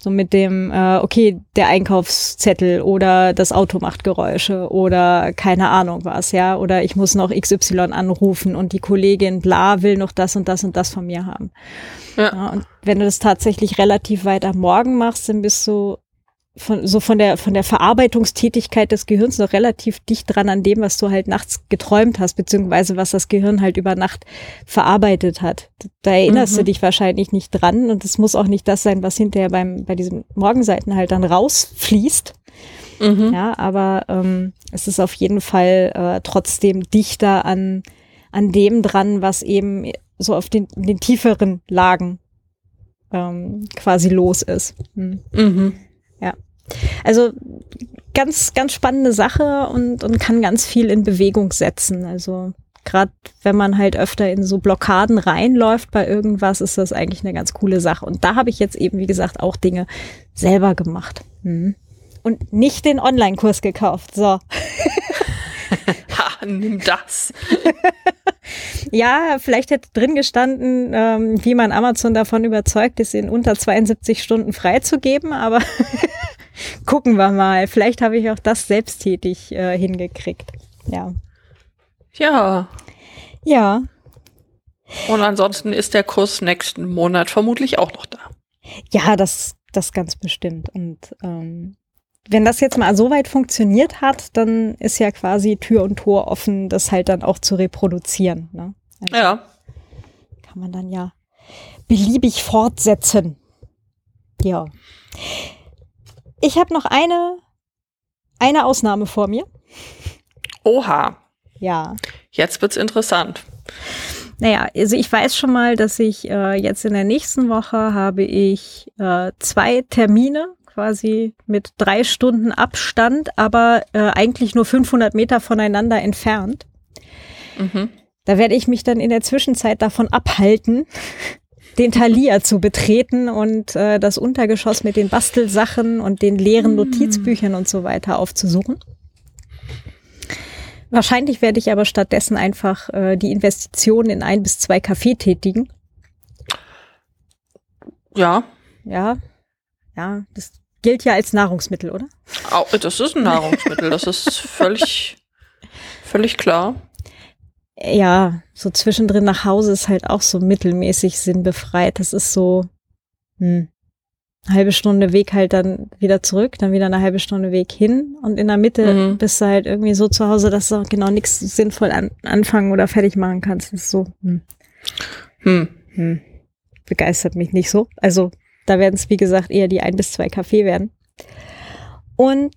So mit dem, äh, okay, der Einkaufszettel oder das Auto macht Geräusche oder keine Ahnung was, ja, oder ich muss noch XY anrufen und die Kollegin bla will noch das und das und das von mir haben. Ja. ja und wenn du das tatsächlich relativ weit am Morgen machst, dann bist du von, so von der, von der Verarbeitungstätigkeit des Gehirns noch relativ dicht dran an dem, was du halt nachts geträumt hast, beziehungsweise was das Gehirn halt über Nacht verarbeitet hat. Da erinnerst mhm. du dich wahrscheinlich nicht dran und es muss auch nicht das sein, was hinterher beim, bei diesen Morgenseiten halt dann rausfließt. Mhm. Ja, aber ähm, es ist auf jeden Fall äh, trotzdem dichter an, an dem dran, was eben so auf den, den tieferen Lagen ähm, quasi los ist. Hm. Mhm. Also ganz, ganz spannende Sache und, und kann ganz viel in Bewegung setzen. Also gerade wenn man halt öfter in so Blockaden reinläuft bei irgendwas, ist das eigentlich eine ganz coole Sache. Und da habe ich jetzt eben, wie gesagt, auch Dinge selber gemacht. Mhm. Und nicht den Online-Kurs gekauft. So. ha, nimm das. ja, vielleicht hätte drin gestanden, ähm, wie man Amazon davon überzeugt ist, in unter 72 Stunden freizugeben, aber gucken wir mal. Vielleicht habe ich auch das selbsttätig äh, hingekriegt. Ja. Ja. Ja. Und ansonsten ist der Kurs nächsten Monat vermutlich auch noch da. Ja, das, das ganz bestimmt. Und ähm, wenn das jetzt mal so weit funktioniert hat, dann ist ja quasi Tür und Tor offen, das halt dann auch zu reproduzieren. Ne? Also ja. Kann man dann ja beliebig fortsetzen. Ja. Ich habe noch eine, eine Ausnahme vor mir. Oha. Ja. Jetzt wird's interessant. Naja, also ich weiß schon mal, dass ich äh, jetzt in der nächsten Woche habe ich äh, zwei Termine quasi mit drei Stunden Abstand, aber äh, eigentlich nur 500 Meter voneinander entfernt. Mhm. Da werde ich mich dann in der Zwischenzeit davon abhalten, den Thalia zu betreten und äh, das Untergeschoss mit den Bastelsachen und den leeren mhm. Notizbüchern und so weiter aufzusuchen. Wahrscheinlich werde ich aber stattdessen einfach äh, die Investitionen in ein bis zwei Kaffee tätigen. Ja. Ja. Ja, das gilt ja als Nahrungsmittel, oder? das ist ein Nahrungsmittel, das ist völlig, völlig klar. Ja, so zwischendrin nach Hause ist halt auch so mittelmäßig sinnbefreit. Das ist so hm, eine halbe Stunde Weg halt dann wieder zurück, dann wieder eine halbe Stunde Weg hin und in der Mitte mhm. bist du halt irgendwie so zu Hause, dass du genau nichts sinnvoll an, anfangen oder fertig machen kannst. Das ist so hm. Hm. Hm. begeistert mich nicht so. Also da werden es, wie gesagt, eher die ein bis zwei Kaffee werden. Und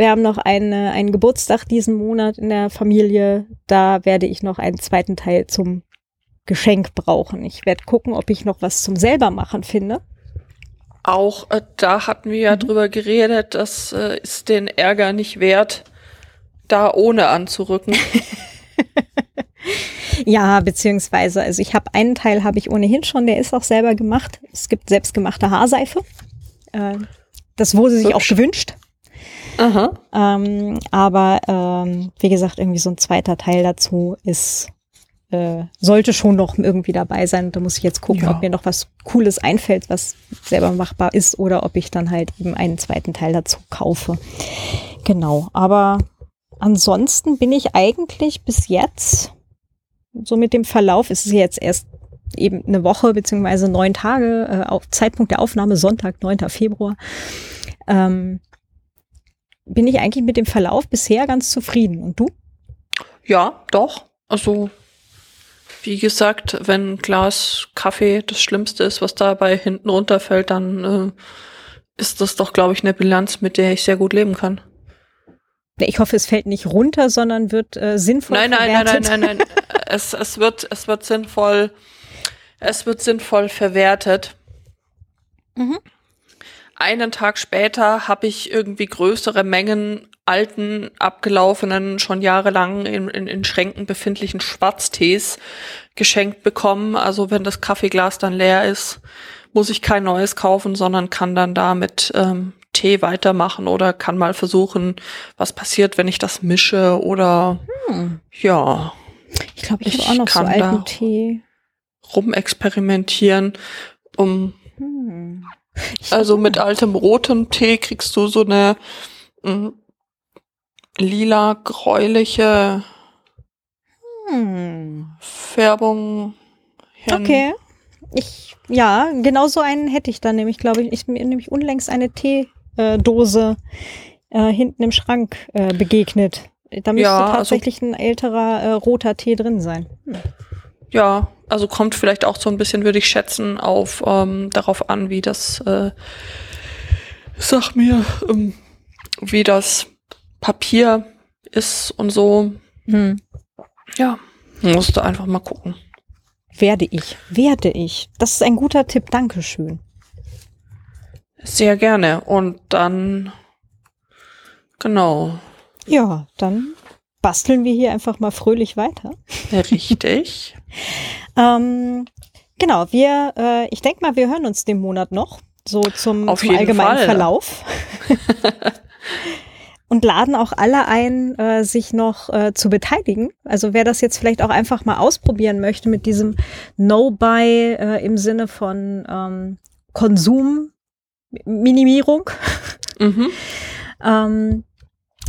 wir haben noch eine, einen Geburtstag diesen Monat in der Familie. Da werde ich noch einen zweiten Teil zum Geschenk brauchen. Ich werde gucken, ob ich noch was zum selber machen finde. Auch äh, da hatten wir ja mhm. drüber geredet, das äh, ist den Ärger nicht wert, da ohne anzurücken. Ja, beziehungsweise, also ich habe einen Teil habe ich ohnehin schon, der ist auch selber gemacht. Es gibt selbstgemachte Haarseife. Äh, das wurde sich auch gewünscht. Aha. Ähm, aber ähm, wie gesagt, irgendwie so ein zweiter Teil dazu ist, äh, sollte schon noch irgendwie dabei sein. Da muss ich jetzt gucken, ja. ob mir noch was Cooles einfällt, was selber machbar ist, oder ob ich dann halt eben einen zweiten Teil dazu kaufe. Genau, aber ansonsten bin ich eigentlich bis jetzt so mit dem Verlauf ist es jetzt erst eben eine Woche beziehungsweise neun Tage, äh, auf Zeitpunkt der Aufnahme Sonntag, 9. Februar, ähm, bin ich eigentlich mit dem Verlauf bisher ganz zufrieden. Und du? Ja, doch. Also, wie gesagt, wenn ein Glas Kaffee das Schlimmste ist, was dabei hinten runterfällt, dann äh, ist das doch, glaube ich, eine Bilanz, mit der ich sehr gut leben kann. Ich hoffe, es fällt nicht runter, sondern wird äh, sinnvoll nein, nein, verwertet. Nein, nein, nein, nein, nein. es, es wird, es wird sinnvoll, es wird sinnvoll verwertet. Mhm. Einen Tag später habe ich irgendwie größere Mengen alten, abgelaufenen, schon jahrelang in, in, in Schränken befindlichen Schwarztees geschenkt bekommen. Also wenn das Kaffeeglas dann leer ist, muss ich kein neues kaufen, sondern kann dann damit ähm, Tee weitermachen oder kann mal versuchen, was passiert, wenn ich das mische oder hm. ja. Ich glaube, ich, ich auch noch so alten Tee. Rumexperimentieren, um hm. also mit altem rotem Tee kriegst du so eine mh, hm, lila gräuliche hm. Färbung. Hin. Okay. Ich, ja, genau so einen hätte ich dann nämlich, glaube ich. Ich mir nämlich unlängst eine Teedose äh, hinten im Schrank äh, begegnet. Da müsste ja, also tatsächlich also, ein älterer äh, roter Tee drin sein. Hm. Ja, also kommt vielleicht auch so ein bisschen, würde ich schätzen, auf ähm, darauf an, wie das, äh, sag mir, ähm, wie das Papier ist und so. Hm. Ja, musste einfach mal gucken. Werde ich, werde ich. Das ist ein guter Tipp, Dankeschön. Sehr gerne. Und dann, genau. Ja, dann basteln wir hier einfach mal fröhlich weiter. Richtig. ähm, genau, wir, äh, ich denke mal, wir hören uns den Monat noch, so zum, zum allgemeinen Fall. Verlauf. und laden auch alle ein, äh, sich noch äh, zu beteiligen. Also wer das jetzt vielleicht auch einfach mal ausprobieren möchte mit diesem No-Buy äh, im Sinne von ähm, Konsumminimierung, mhm. ähm,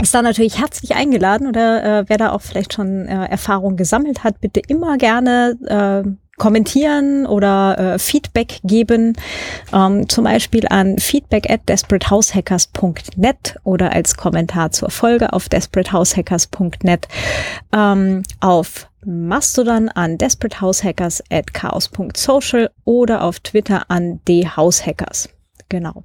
ist da natürlich herzlich eingeladen oder äh, wer da auch vielleicht schon äh, Erfahrung gesammelt hat, bitte immer gerne äh, kommentieren oder äh, Feedback geben, ähm, zum Beispiel an feedback at desperatehaushackers.net oder als Kommentar zur Folge auf desperatehaushackers.net, ähm, auf Mastodon an desperatehaushackers at chaos.social oder auf Twitter an dhhaushackers. Genau.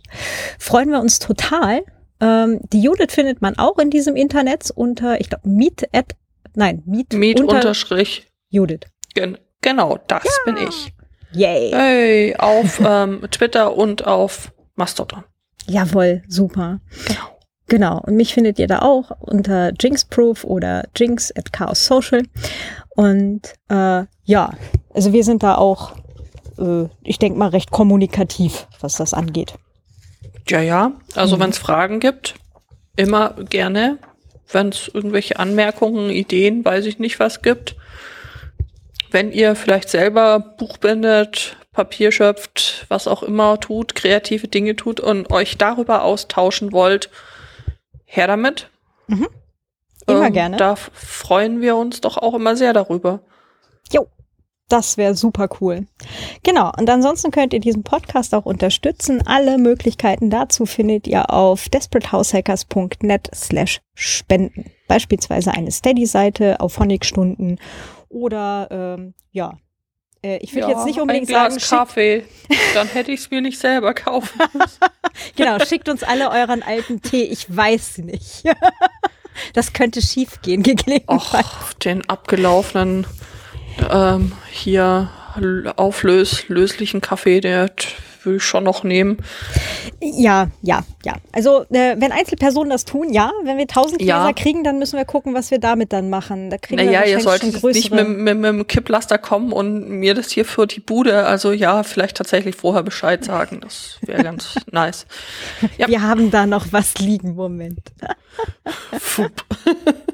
Freuen wir uns total. Ähm, die Judith findet man auch in diesem Internet unter, ich glaube, meet at, nein, meet, meet unter unterstrich Judith. Gen Genau, das ja. bin ich. Yay. Hey, auf ähm, Twitter und auf Mastodon. Jawohl, super. Genau. Genau. Und mich findet ihr da auch unter Jinxproof oder Jinx at Chaos Social. Und äh, ja, also wir sind da auch, äh, ich denke mal, recht kommunikativ, was das angeht. Ja, ja. Also mhm. wenn es Fragen gibt, immer gerne. Wenn es irgendwelche Anmerkungen, Ideen, weiß ich nicht was gibt, wenn ihr vielleicht selber Buch bindet, Papier schöpft, was auch immer tut, kreative Dinge tut und euch darüber austauschen wollt, her damit. Mhm. Immer ähm, gerne. Da freuen wir uns doch auch immer sehr darüber. Jo, das wäre super cool. Genau. Und ansonsten könnt ihr diesen Podcast auch unterstützen. Alle Möglichkeiten dazu findet ihr auf desperatehaushackers.net slash spenden. Beispielsweise eine Steady-Seite auf Honigstunden oder ähm, ja, äh, ich würde ja, jetzt nicht unbedingt ein Glas sagen, Kaffee, dann hätte ich es mir nicht selber kaufen müssen. genau, schickt uns alle euren alten Tee, ich weiß nicht. das könnte schief gehen, gegebenenfalls. Och, den abgelaufenen ähm, hier auflöslichen Kaffee, der würde ich schon noch nehmen. Ja, ja, ja. Also äh, wenn Einzelpersonen das tun, ja. Wenn wir tausend Gläser ja. kriegen, dann müssen wir gucken, was wir damit dann machen. Da kriegen naja, wir ihr solltet nicht mit, mit, mit dem Kipplaster kommen und mir das hier für die Bude, also ja, vielleicht tatsächlich vorher Bescheid sagen. Das wäre ganz nice. Ja. Wir haben da noch was liegen, Moment. Fupp.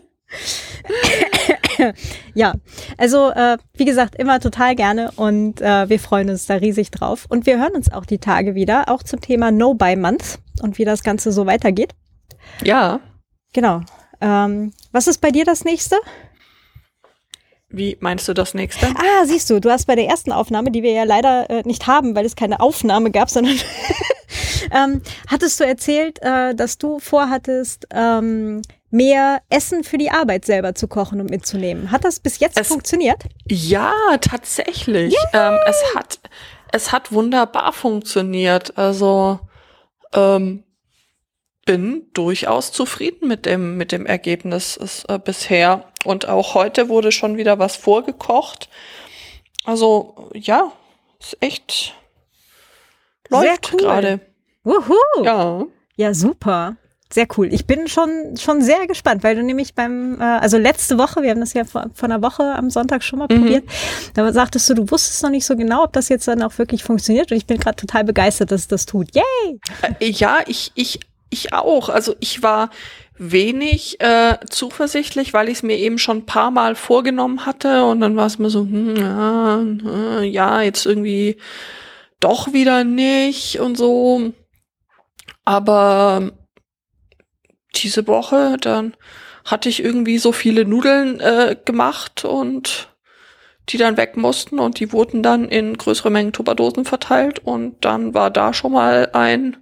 ja, also äh, wie gesagt, immer total gerne und äh, wir freuen uns da riesig drauf. Und wir hören uns auch die Tage wieder, auch zum Thema No Buy Month und wie das Ganze so weitergeht. Ja. Genau. Ähm, was ist bei dir das nächste? Wie meinst du das nächste? Ah, siehst du, du hast bei der ersten Aufnahme, die wir ja leider äh, nicht haben, weil es keine Aufnahme gab, sondern ähm, hattest du erzählt, äh, dass du vorhattest, ähm, mehr Essen für die Arbeit selber zu kochen und mitzunehmen. Hat das bis jetzt es, funktioniert? Ja, tatsächlich. Ähm, es hat es hat wunderbar funktioniert. Also ähm, bin durchaus zufrieden mit dem, mit dem Ergebnis ist, äh, bisher. Und auch heute wurde schon wieder was vorgekocht. Also, ja, ist echt läuft cool. gerade. Wuhu. Ja. Ja, super. Sehr cool. Ich bin schon, schon sehr gespannt, weil du nämlich beim, äh, also letzte Woche, wir haben das ja vor, vor einer Woche am Sonntag schon mal Mhm. probiert, da sagtest du, du wusstest noch nicht so genau, ob das jetzt dann auch wirklich funktioniert und ich bin gerade total begeistert, dass es das tut. Yay! Äh, Ja, ich, ich, ich auch. Also ich war wenig äh, zuversichtlich, weil ich es mir eben schon ein paar Mal vorgenommen hatte und dann war es mir so, hm, ja, äh, ja, jetzt irgendwie doch wieder nicht und so. Aber diese Woche, dann hatte ich irgendwie so viele Nudeln äh, gemacht und die dann weg mussten und die wurden dann in größere Mengen Tupperdosen verteilt und dann war da schon mal ein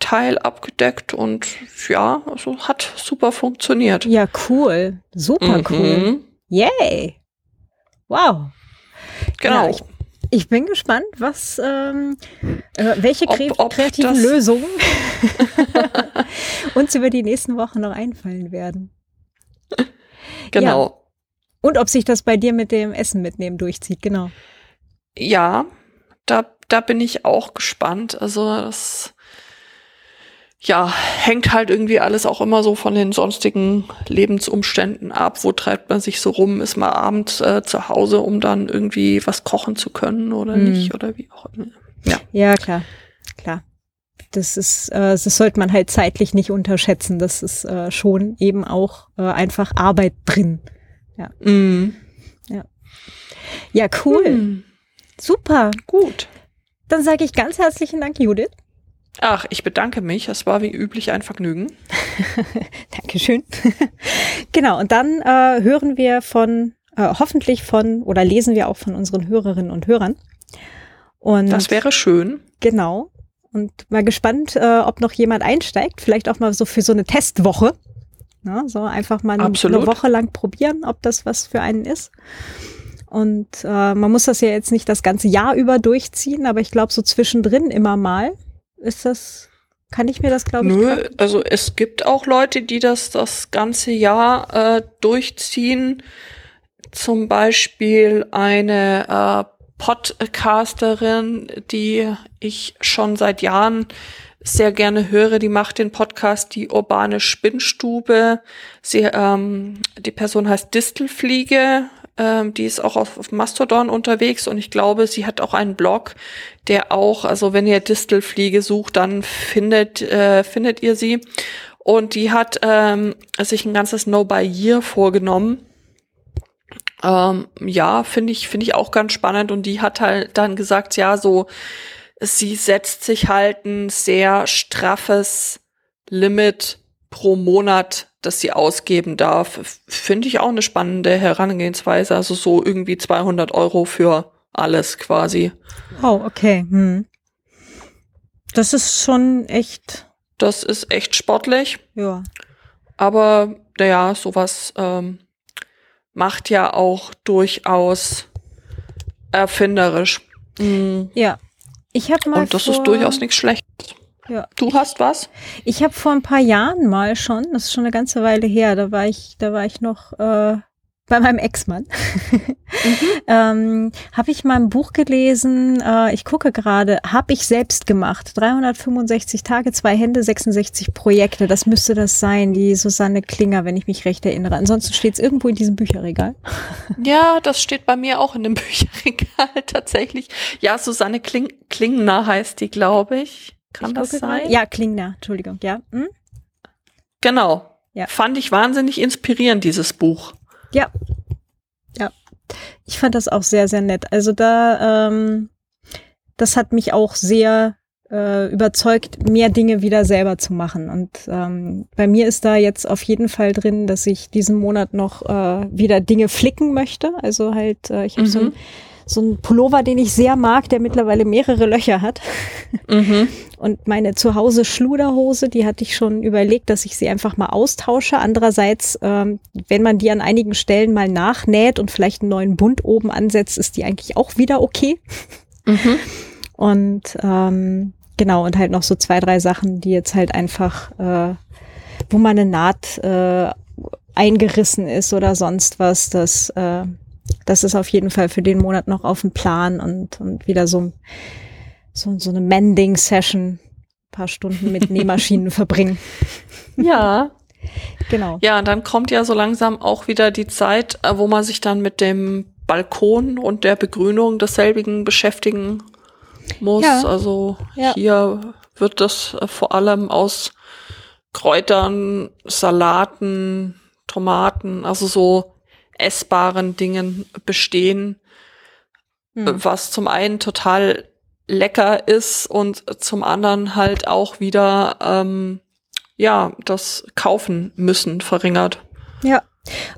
Teil abgedeckt und ja, also hat super funktioniert. Ja, cool. Super cool. Mhm, Yay! Wow. Genau. Ja, ich, ich bin gespannt, was, ähm, äh, welche Ob- kre ob kreativen Lösungen uns über die nächsten Wochen noch einfallen werden. genau. Und ob sich das bei dir mit dem Essen mitnehmen durchzieht, genau. Ja, da, da bin ich auch gespannt. Also das ja, hängt halt irgendwie alles auch immer so von den sonstigen Lebensumständen ab. Wo treibt man sich so rum? Ist man abends äh, zu Hause, um dann irgendwie was kochen zu können oder Mhm. nicht oder wie auch immer. Ja, klar, klar. Das ist, äh, das sollte man halt zeitlich nicht unterschätzen. Das ist äh, schon eben auch äh, einfach Arbeit drin. Mhm. Ja, cool. Hm, Super. gut. Dann sage ich ganz herzlichen Dank, Judith. Ach, ich bedanke mich. Es war wie üblich ein Vergnügen. Dankeschön. genau, und dann äh, hören wir von, äh, hoffentlich von, oder lesen wir auch von unseren Hörerinnen und Hörern. Und Das wäre schön. genau. Und mal gespannt, äh, ob noch jemand einsteigt. Vielleicht auch mal so für so eine Testwoche. Na, so einfach mal eine, Absolut. eine Woche lang probieren, ob das was für einen ist. Und äh, man muss das ja jetzt nicht das ganze Jahr über durchziehen, aber ich glaube, so zwischendrin immer mal ist das, kann ich mir das, glaube ich, Nö, also es gibt auch Leute, die das das ganze Jahr äh, durchziehen. Zum Beispiel eine äh, Podcasterin, die ich schon seit Jahren sehr gerne höre, die macht den Podcast Die urbane Spinnstube. Sie, ähm, die Person heißt Distelfliege. Ähm, die ist auch auf, auf Mastodon unterwegs und ich glaube, sie hat auch einen Blog, der auch, also wenn ihr Distelfliege sucht, dann findet, äh, findet ihr sie. Und die hat ähm, sich ein ganzes No by Year vorgenommen. Ähm, ja, finde ich, finde ich auch ganz spannend. Und die hat halt dann gesagt, ja, so, sie setzt sich halt ein sehr straffes Limit pro Monat, das sie ausgeben darf. Finde ich auch eine spannende Herangehensweise. Also so irgendwie 200 Euro für alles quasi. Oh, okay. Hm. Das ist schon echt, Das ist echt sportlich. ja. Aber naja, sowas ähm, macht ja auch durchaus erfinderisch. Mm. Ja. Ich habe mal Und das vor, ist durchaus nichts Schlechtes. Ja. Du hast was? Ich habe vor ein paar Jahren mal schon, das ist schon eine ganze Weile her, da war ich, da war ich noch äh, bei meinem Ex-Mann. ähm, habe ich mal ein Buch gelesen, äh, ich gucke gerade, habe ich selbst gemacht. 365 Tage, zwei Hände, 66 Projekte. Das müsste das sein, die Susanne Klinger, wenn ich mich recht erinnere. Ansonsten steht es irgendwo in diesem Bücherregal. Ja, das steht bei mir auch in dem Bücherregal tatsächlich. Ja, Susanne Kling Klingner heißt die, glaube ich. Kann Ich das sein? gerade. Ja, Klingner, Entschuldigung, ja. Hm? Genau. Ja. Fand ich wahnsinnig inspirierend, dieses Buch. Ja. Ja. Ich fand das auch sehr, sehr nett. Also da, ähm, das hat mich auch sehr äh, überzeugt, mehr Dinge wieder selber zu machen. Und ähm, bei mir ist da jetzt auf jeden Fall drin, dass ich diesen Monat noch äh, wieder Dinge flicken möchte. Also halt, äh, ich habe so, Mhm. ein, so einen Pullover, den ich sehr mag, der mittlerweile mehrere Löcher hat. Mhm. Und meine Zuhause Schluderhose, die hatte ich schon überlegt, dass ich sie einfach mal austausche. Andererseits, ähm, wenn man die an einigen Stellen mal nachnäht und vielleicht einen neuen Bund oben ansetzt, ist die eigentlich auch wieder okay. Mhm. Und ähm, genau, und halt noch so zwei, drei Sachen, die jetzt halt einfach, äh, wo mal eine Naht äh, eingerissen ist oder sonst was, das, äh, das ist auf jeden Fall für den Monat noch auf dem Plan und, und wieder so, so, so eine Mending-Session, paar Stunden mit Nähmaschinen verbringen. Ja. Genau. Ja, und dann kommt ja so langsam auch wieder die Zeit, äh, wo man sich dann mit dem Balkon und der Begrünung desselbigen beschäftigen muss. Ja. Also ja. hier wird das äh, vor allem aus Kräutern, Salaten, Tomaten, also so essbaren Dingen bestehen, hm. was zum einen total lecker ist und zum anderen halt auch wieder ähm, ja das Kaufen müssen verringert. Ja.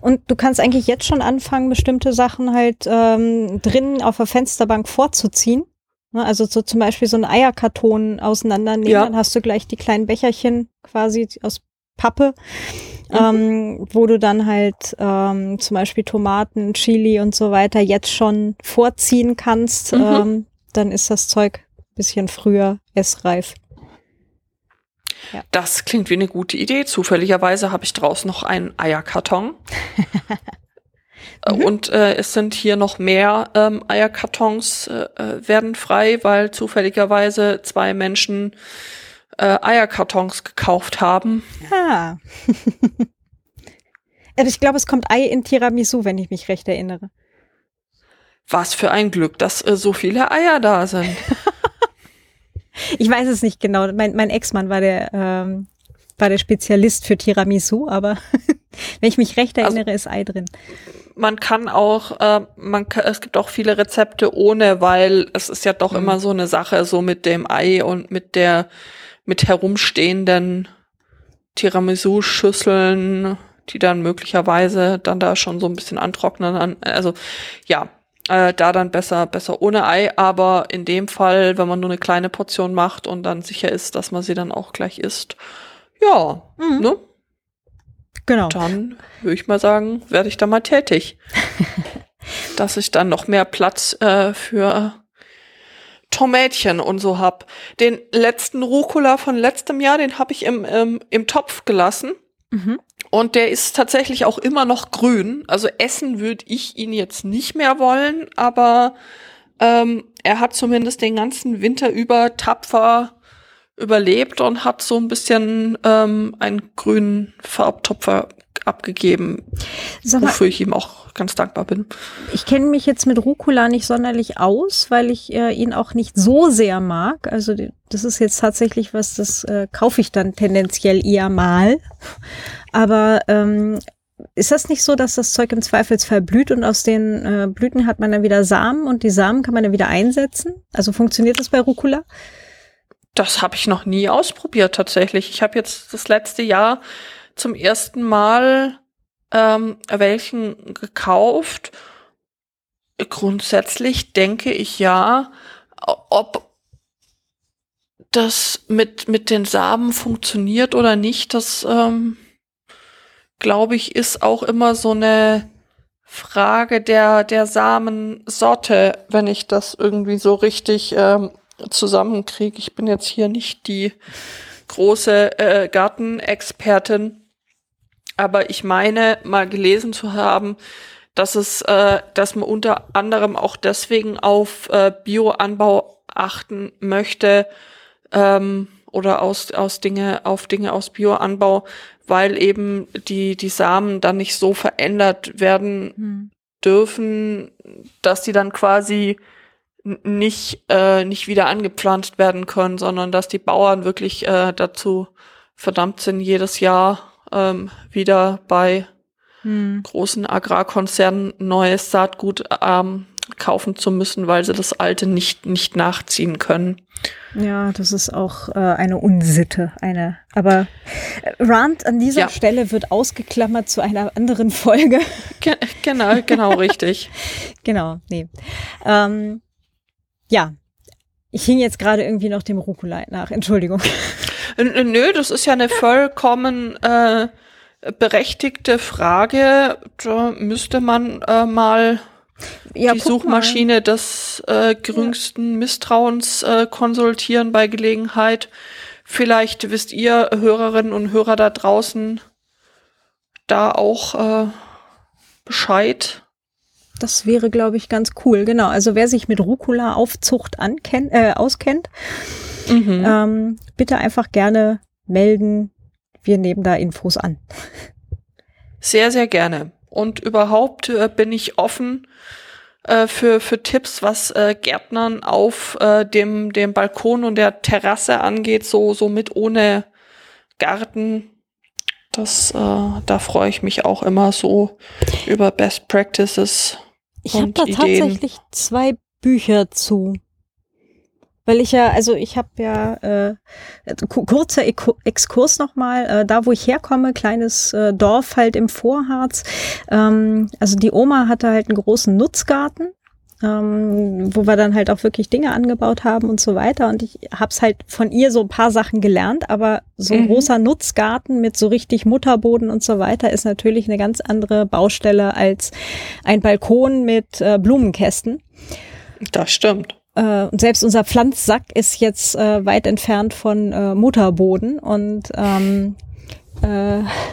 Und du kannst eigentlich jetzt schon anfangen, bestimmte Sachen halt ähm, drinnen auf der Fensterbank vorzuziehen. Ne, also so zum Beispiel so einen Eierkarton auseinandernehmen, ja. dann hast du gleich die kleinen Becherchen quasi aus Pappe, mhm. ähm, wo du dann halt ähm, zum Beispiel Tomaten, Chili und so weiter jetzt schon vorziehen kannst. Mhm. Ähm, dann ist das Zeug ein bisschen früher essreif. Ja. Das klingt wie eine gute Idee. Zufälligerweise habe ich draußen noch einen Eierkarton. mhm. Und äh, es sind hier noch mehr ähm, Eierkartons äh, äh werden frei, weil zufälligerweise zwei Menschen äh, Eierkartons gekauft haben. Ah. Also ich glaube, es kommt Ei in Tiramisu, wenn ich mich recht erinnere. Was für ein Glück, dass äh, so viele Eier da sind. ich weiß es nicht genau. Mein, mein Ex-Mann war der ähm, war der Spezialist für Tiramisu, aber wenn ich mich recht also erinnere, also, ist Ei drin. Man kann auch, äh, man kann, es gibt auch viele Rezepte ohne, weil es ist ja doch mhm. immer so eine Sache, so mit dem Ei und mit der mit herumstehenden Tiramisu-Schüsseln, die dann möglicherweise dann da schon so ein bisschen antrocknen. Also ja, äh, da dann besser, besser ohne Ei, aber in dem Fall, wenn man nur eine kleine Portion macht und dann sicher ist, dass man sie dann auch gleich isst, ja, mhm. ne? Genau. Dann würde ich mal sagen, werde ich da mal tätig. dass ich dann noch mehr Platz äh, für Tomätchen und so hab. Den letzten Rucola von letztem Jahr, den habe ich im, im, im Topf gelassen. Mhm. Und der ist tatsächlich auch immer noch grün. Also essen würde ich ihn jetzt nicht mehr wollen, aber ähm, er hat zumindest den ganzen Winter über tapfer überlebt und hat so ein bisschen ähm, einen grünen Farbtopfer abgegeben, mal, wofür ich ihm auch ganz dankbar bin. Ich kenne mich jetzt mit Rucola nicht sonderlich aus, weil ich äh, ihn auch nicht so sehr mag. Also das ist jetzt tatsächlich was, das äh, kaufe ich dann tendenziell eher mal. Aber ähm, ist das nicht so, dass das Zeug im Zweifelsfall blüht und aus den äh, Blüten hat man dann wieder Samen und die Samen kann man dann wieder einsetzen? Also funktioniert das bei Rucola? Das habe ich noch nie ausprobiert tatsächlich. Ich habe jetzt das letzte Jahr zum ersten Mal ähm, welchen gekauft. Grundsätzlich denke ich ja, ob das mit, mit den Samen funktioniert oder nicht, das ähm, glaube ich, ist auch immer so eine Frage der, der Samensorte, wenn ich das irgendwie so richtig ähm, zusammenkriege. Ich bin jetzt hier nicht die große äh, Gartenexpertin. Aber ich meine, mal gelesen zu haben, dass es, äh, dass man unter anderem auch deswegen auf äh, Bioanbau achten möchte ähm, oder aus, aus Dinge, auf Dinge aus Bioanbau, weil eben die, die Samen dann nicht so verändert werden hm. dürfen, dass die dann quasi nicht, äh, nicht wieder angepflanzt werden können, sondern dass die Bauern wirklich äh, dazu verdammt sind, jedes Jahr ähm, wieder bei hm. großen Agrarkonzernen neues Saatgut ähm, kaufen zu müssen, weil sie das alte nicht, nicht nachziehen können. Ja, das ist auch äh, eine Unsitte, eine. Aber äh, Rand an dieser ja. Stelle wird ausgeklammert zu einer anderen Folge. Ge genau, genau, richtig. genau, nee. Ähm, ja, ich hing jetzt gerade irgendwie noch dem Rucola nach. Entschuldigung. Nö, das ist ja eine vollkommen äh, berechtigte Frage. Da müsste man äh, mal ja, die Suchmaschine mal. des äh, geringsten ja. Misstrauens äh, konsultieren bei Gelegenheit. Vielleicht wisst ihr, Hörerinnen und Hörer da draußen, da auch äh, Bescheid. Das wäre, glaube ich, ganz cool. Genau. Also wer sich mit Rucola-Aufzucht äh, auskennt, mhm. ähm, bitte einfach gerne melden. Wir nehmen da Infos an. Sehr, sehr gerne. Und überhaupt äh, bin ich offen äh, für, für Tipps, was äh, Gärtnern auf äh, dem, dem Balkon und der Terrasse angeht, so, so mit ohne Garten. Das, äh, da freue ich mich auch immer so über Best Practices. Ich habe da Ideen. tatsächlich zwei Bücher zu. Weil ich ja, also ich habe ja äh, kurzer Exkurs nochmal, äh, da wo ich herkomme, kleines äh, Dorf halt im Vorharz. Ähm, also die Oma hatte halt einen großen Nutzgarten, ähm, wo wir dann halt auch wirklich Dinge angebaut haben und so weiter. Und ich habe es halt von ihr so ein paar Sachen gelernt, aber so ein mhm. großer Nutzgarten mit so richtig Mutterboden und so weiter ist natürlich eine ganz andere Baustelle als ein Balkon mit äh, Blumenkästen. Das stimmt. Äh, und selbst unser Pflanzsack ist jetzt äh, weit entfernt von äh, Mutterboden. Und ähm, äh,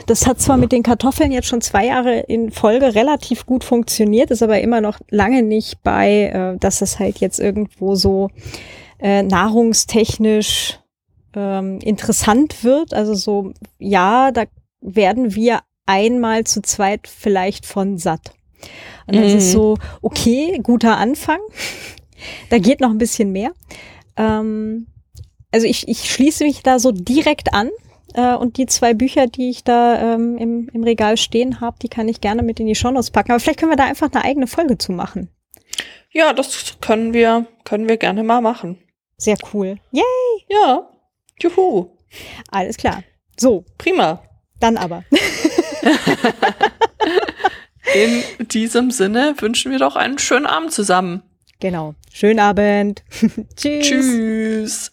das hat zwar mit den Kartoffeln jetzt schon zwei Jahre in Folge relativ gut funktioniert, ist aber immer noch lange nicht bei, äh, dass es halt jetzt irgendwo so äh, nahrungstechnisch ähm, interessant wird. Also so, ja, da werden wir einmal zu zweit vielleicht von satt. Und das mhm. ist so, okay, guter Anfang. Da geht noch ein bisschen mehr. Ähm, also ich, ich schließe mich da so direkt an. Äh, und die zwei Bücher, die ich da ähm, im, im Regal stehen habe, die kann ich gerne mit in die Shownotes packen. Aber vielleicht können wir da einfach eine eigene Folge zu machen. Ja, das können wir, können wir gerne mal machen. Sehr cool. Yay! Ja. Juhu. Alles klar. So. Prima. Dann aber. In diesem Sinne wünschen wir doch einen schönen Abend zusammen. Genau. Schönen Abend. Tschüss. Tschüss.